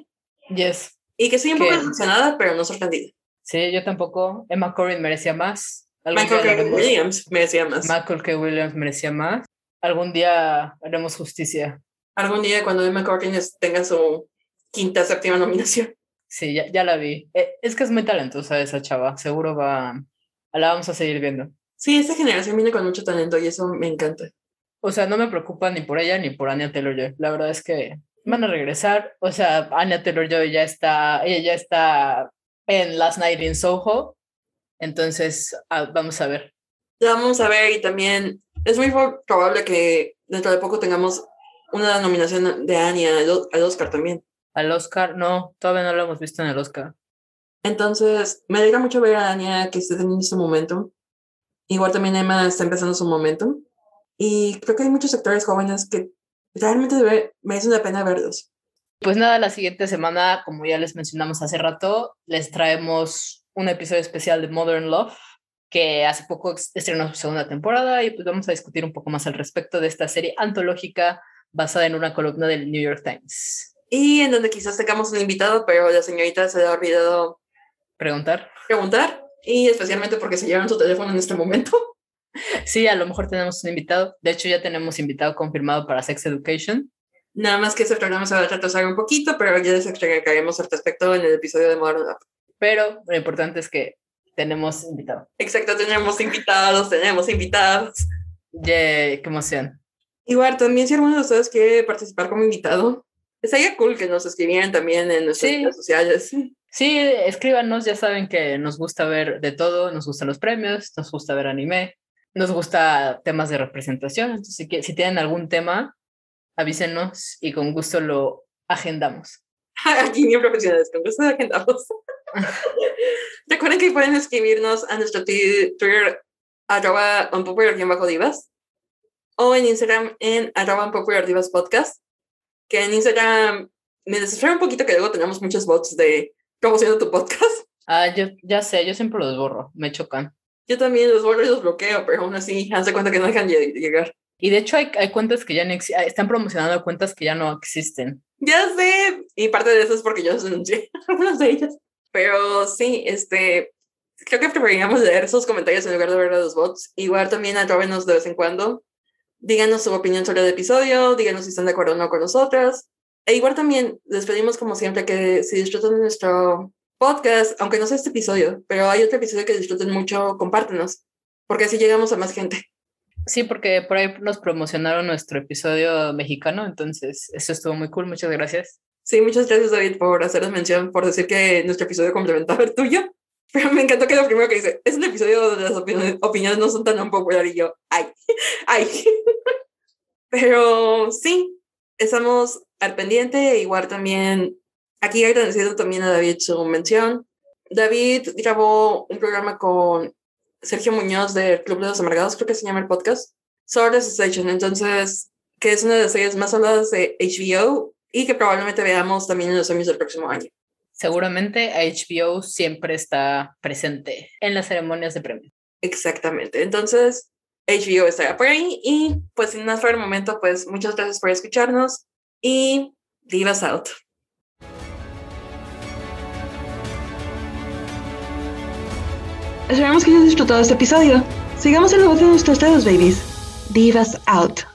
[SPEAKER 1] Yes.
[SPEAKER 2] Y que estoy un poco decepcionada, pero no sorprendida.
[SPEAKER 1] Sí, yo tampoco. Emma Corrin merecía más.
[SPEAKER 2] Michael K. Williams me decía más.
[SPEAKER 1] Michael K. Williams merecía más. Algún día haremos justicia.
[SPEAKER 2] Algún día cuando Emma Corrin tenga su quinta, séptima nominación.
[SPEAKER 1] Sí, ya, ya la vi. Eh, Es que es muy talentosa esa chava. Seguro va. La vamos a seguir viendo.
[SPEAKER 2] Sí, esta generación viene con mucho talento y eso me encanta.
[SPEAKER 1] O sea, no me preocupa ni por ella ni por Anya Taylor Joy. La verdad es que van a regresar. O sea, Anya Taylor Joy ya está, ella ya está en Last Night in Soho. Entonces, ah, vamos a ver.
[SPEAKER 2] Ya vamos a ver y también es muy pro- probable que dentro de poco tengamos una nominación de Annie al, Oscar también.
[SPEAKER 1] Al Oscar, no, todavía no lo hemos visto en el Oscar.
[SPEAKER 2] Entonces, me alegra mucho ver a Anya que esté teniendo su momento. Igual también Emma está empezando su momento. Y creo que hay muchos actores jóvenes que realmente merecen la pena verlos.
[SPEAKER 1] Pues nada, la siguiente semana, como ya les mencionamos hace rato, les traemos un episodio especial de Modern Love, que hace poco estrenó su segunda temporada y pues vamos a discutir un poco más al respecto de esta serie antológica basada en una columna del New York Times.
[SPEAKER 2] Y en donde quizás tengamos un invitado, pero la señorita se le ha olvidado
[SPEAKER 1] ¿Preguntar?
[SPEAKER 2] preguntar. Y especialmente porque se llevaron su teléfono en este momento.
[SPEAKER 1] Sí, a lo mejor tenemos un invitado. De hecho, ya tenemos invitado confirmado para Sex Education.
[SPEAKER 2] Nada más que ese programa se va a retrasar un poquito, pero ya les explicaremos al respecto en el episodio de Modern.
[SPEAKER 1] Pero lo importante es que tenemos invitado.
[SPEAKER 2] Exacto, tenemos invitados, tenemos invitados.
[SPEAKER 1] Yay, qué emoción.
[SPEAKER 2] Igual, también si alguno de ustedes quiere participar como invitado, estaría cool que nos escribieran también en nuestras
[SPEAKER 1] Sí.
[SPEAKER 2] redes sociales.
[SPEAKER 1] Sí, escríbanos, ya saben que nos gusta ver de todo, nos gustan los premios, nos gusta ver anime, nos gusta temas de representación, entonces si tienen algún tema, avísenos y con gusto lo agendamos.
[SPEAKER 2] Aquí bien profesionales, con gusto agendamos. Recuerden que pueden escribirnos a nuestro Twitter arroba unpopular-divas o en Instagram en arroba unpopular-divas podcast, que en Instagram me desespera un poquito que luego tenemos muchos bots de promoción de tu podcast.
[SPEAKER 1] Ah, yo ya sé, yo siempre los borro, me chocan.
[SPEAKER 2] Yo también los borro y los bloqueo, pero aún así, hace cuenta que no dejan de llegar.
[SPEAKER 1] Y de hecho hay, hay cuentas que ya no existen, están promocionando cuentas que ya no existen.
[SPEAKER 2] Ya sé, y parte de eso es porque yo los denuncié, de ellas. Pero sí, este, creo que preferiríamos leer esos comentarios en lugar de ver a los bots. Igual también atróvenos de vez en cuando. Díganos su opinión sobre el episodio, díganos si están de acuerdo o no con nosotras. E igual también les pedimos como siempre que si disfrutan de nuestro podcast, aunque no sea este episodio, pero hay otro episodio que disfruten mucho, compártenos, porque así llegamos a más gente.
[SPEAKER 1] Sí, porque por ahí nos promocionaron nuestro episodio mexicano, entonces eso estuvo muy cool, muchas gracias.
[SPEAKER 2] Sí, muchas gracias David por hacernos mención, por decir que nuestro episodio complementaba el tuyo. Pero me encantó que lo primero que dice, es un episodio donde las opiniones, opiniones no son tan populares y yo, ay, ay. Pero sí, estamos al pendiente, igual también, aquí agradecido también a David su mención. David grabó un programa con Sergio Muñoz del Club de los Amargados, creo que se llama el podcast, Sword Station, entonces, que es una de las series más habladas de HBO y que probablemente veamos también en los años del próximo año.
[SPEAKER 1] Seguramente HBO siempre está presente en las ceremonias de premios.
[SPEAKER 2] Exactamente. Entonces, HBO estará por ahí y pues sin más por el momento, pues muchas gracias por escucharnos y Divas Out. Esperamos que hayas disfrutado este episodio. Sigamos la voz de nuestros dedos, babies. Divas Out.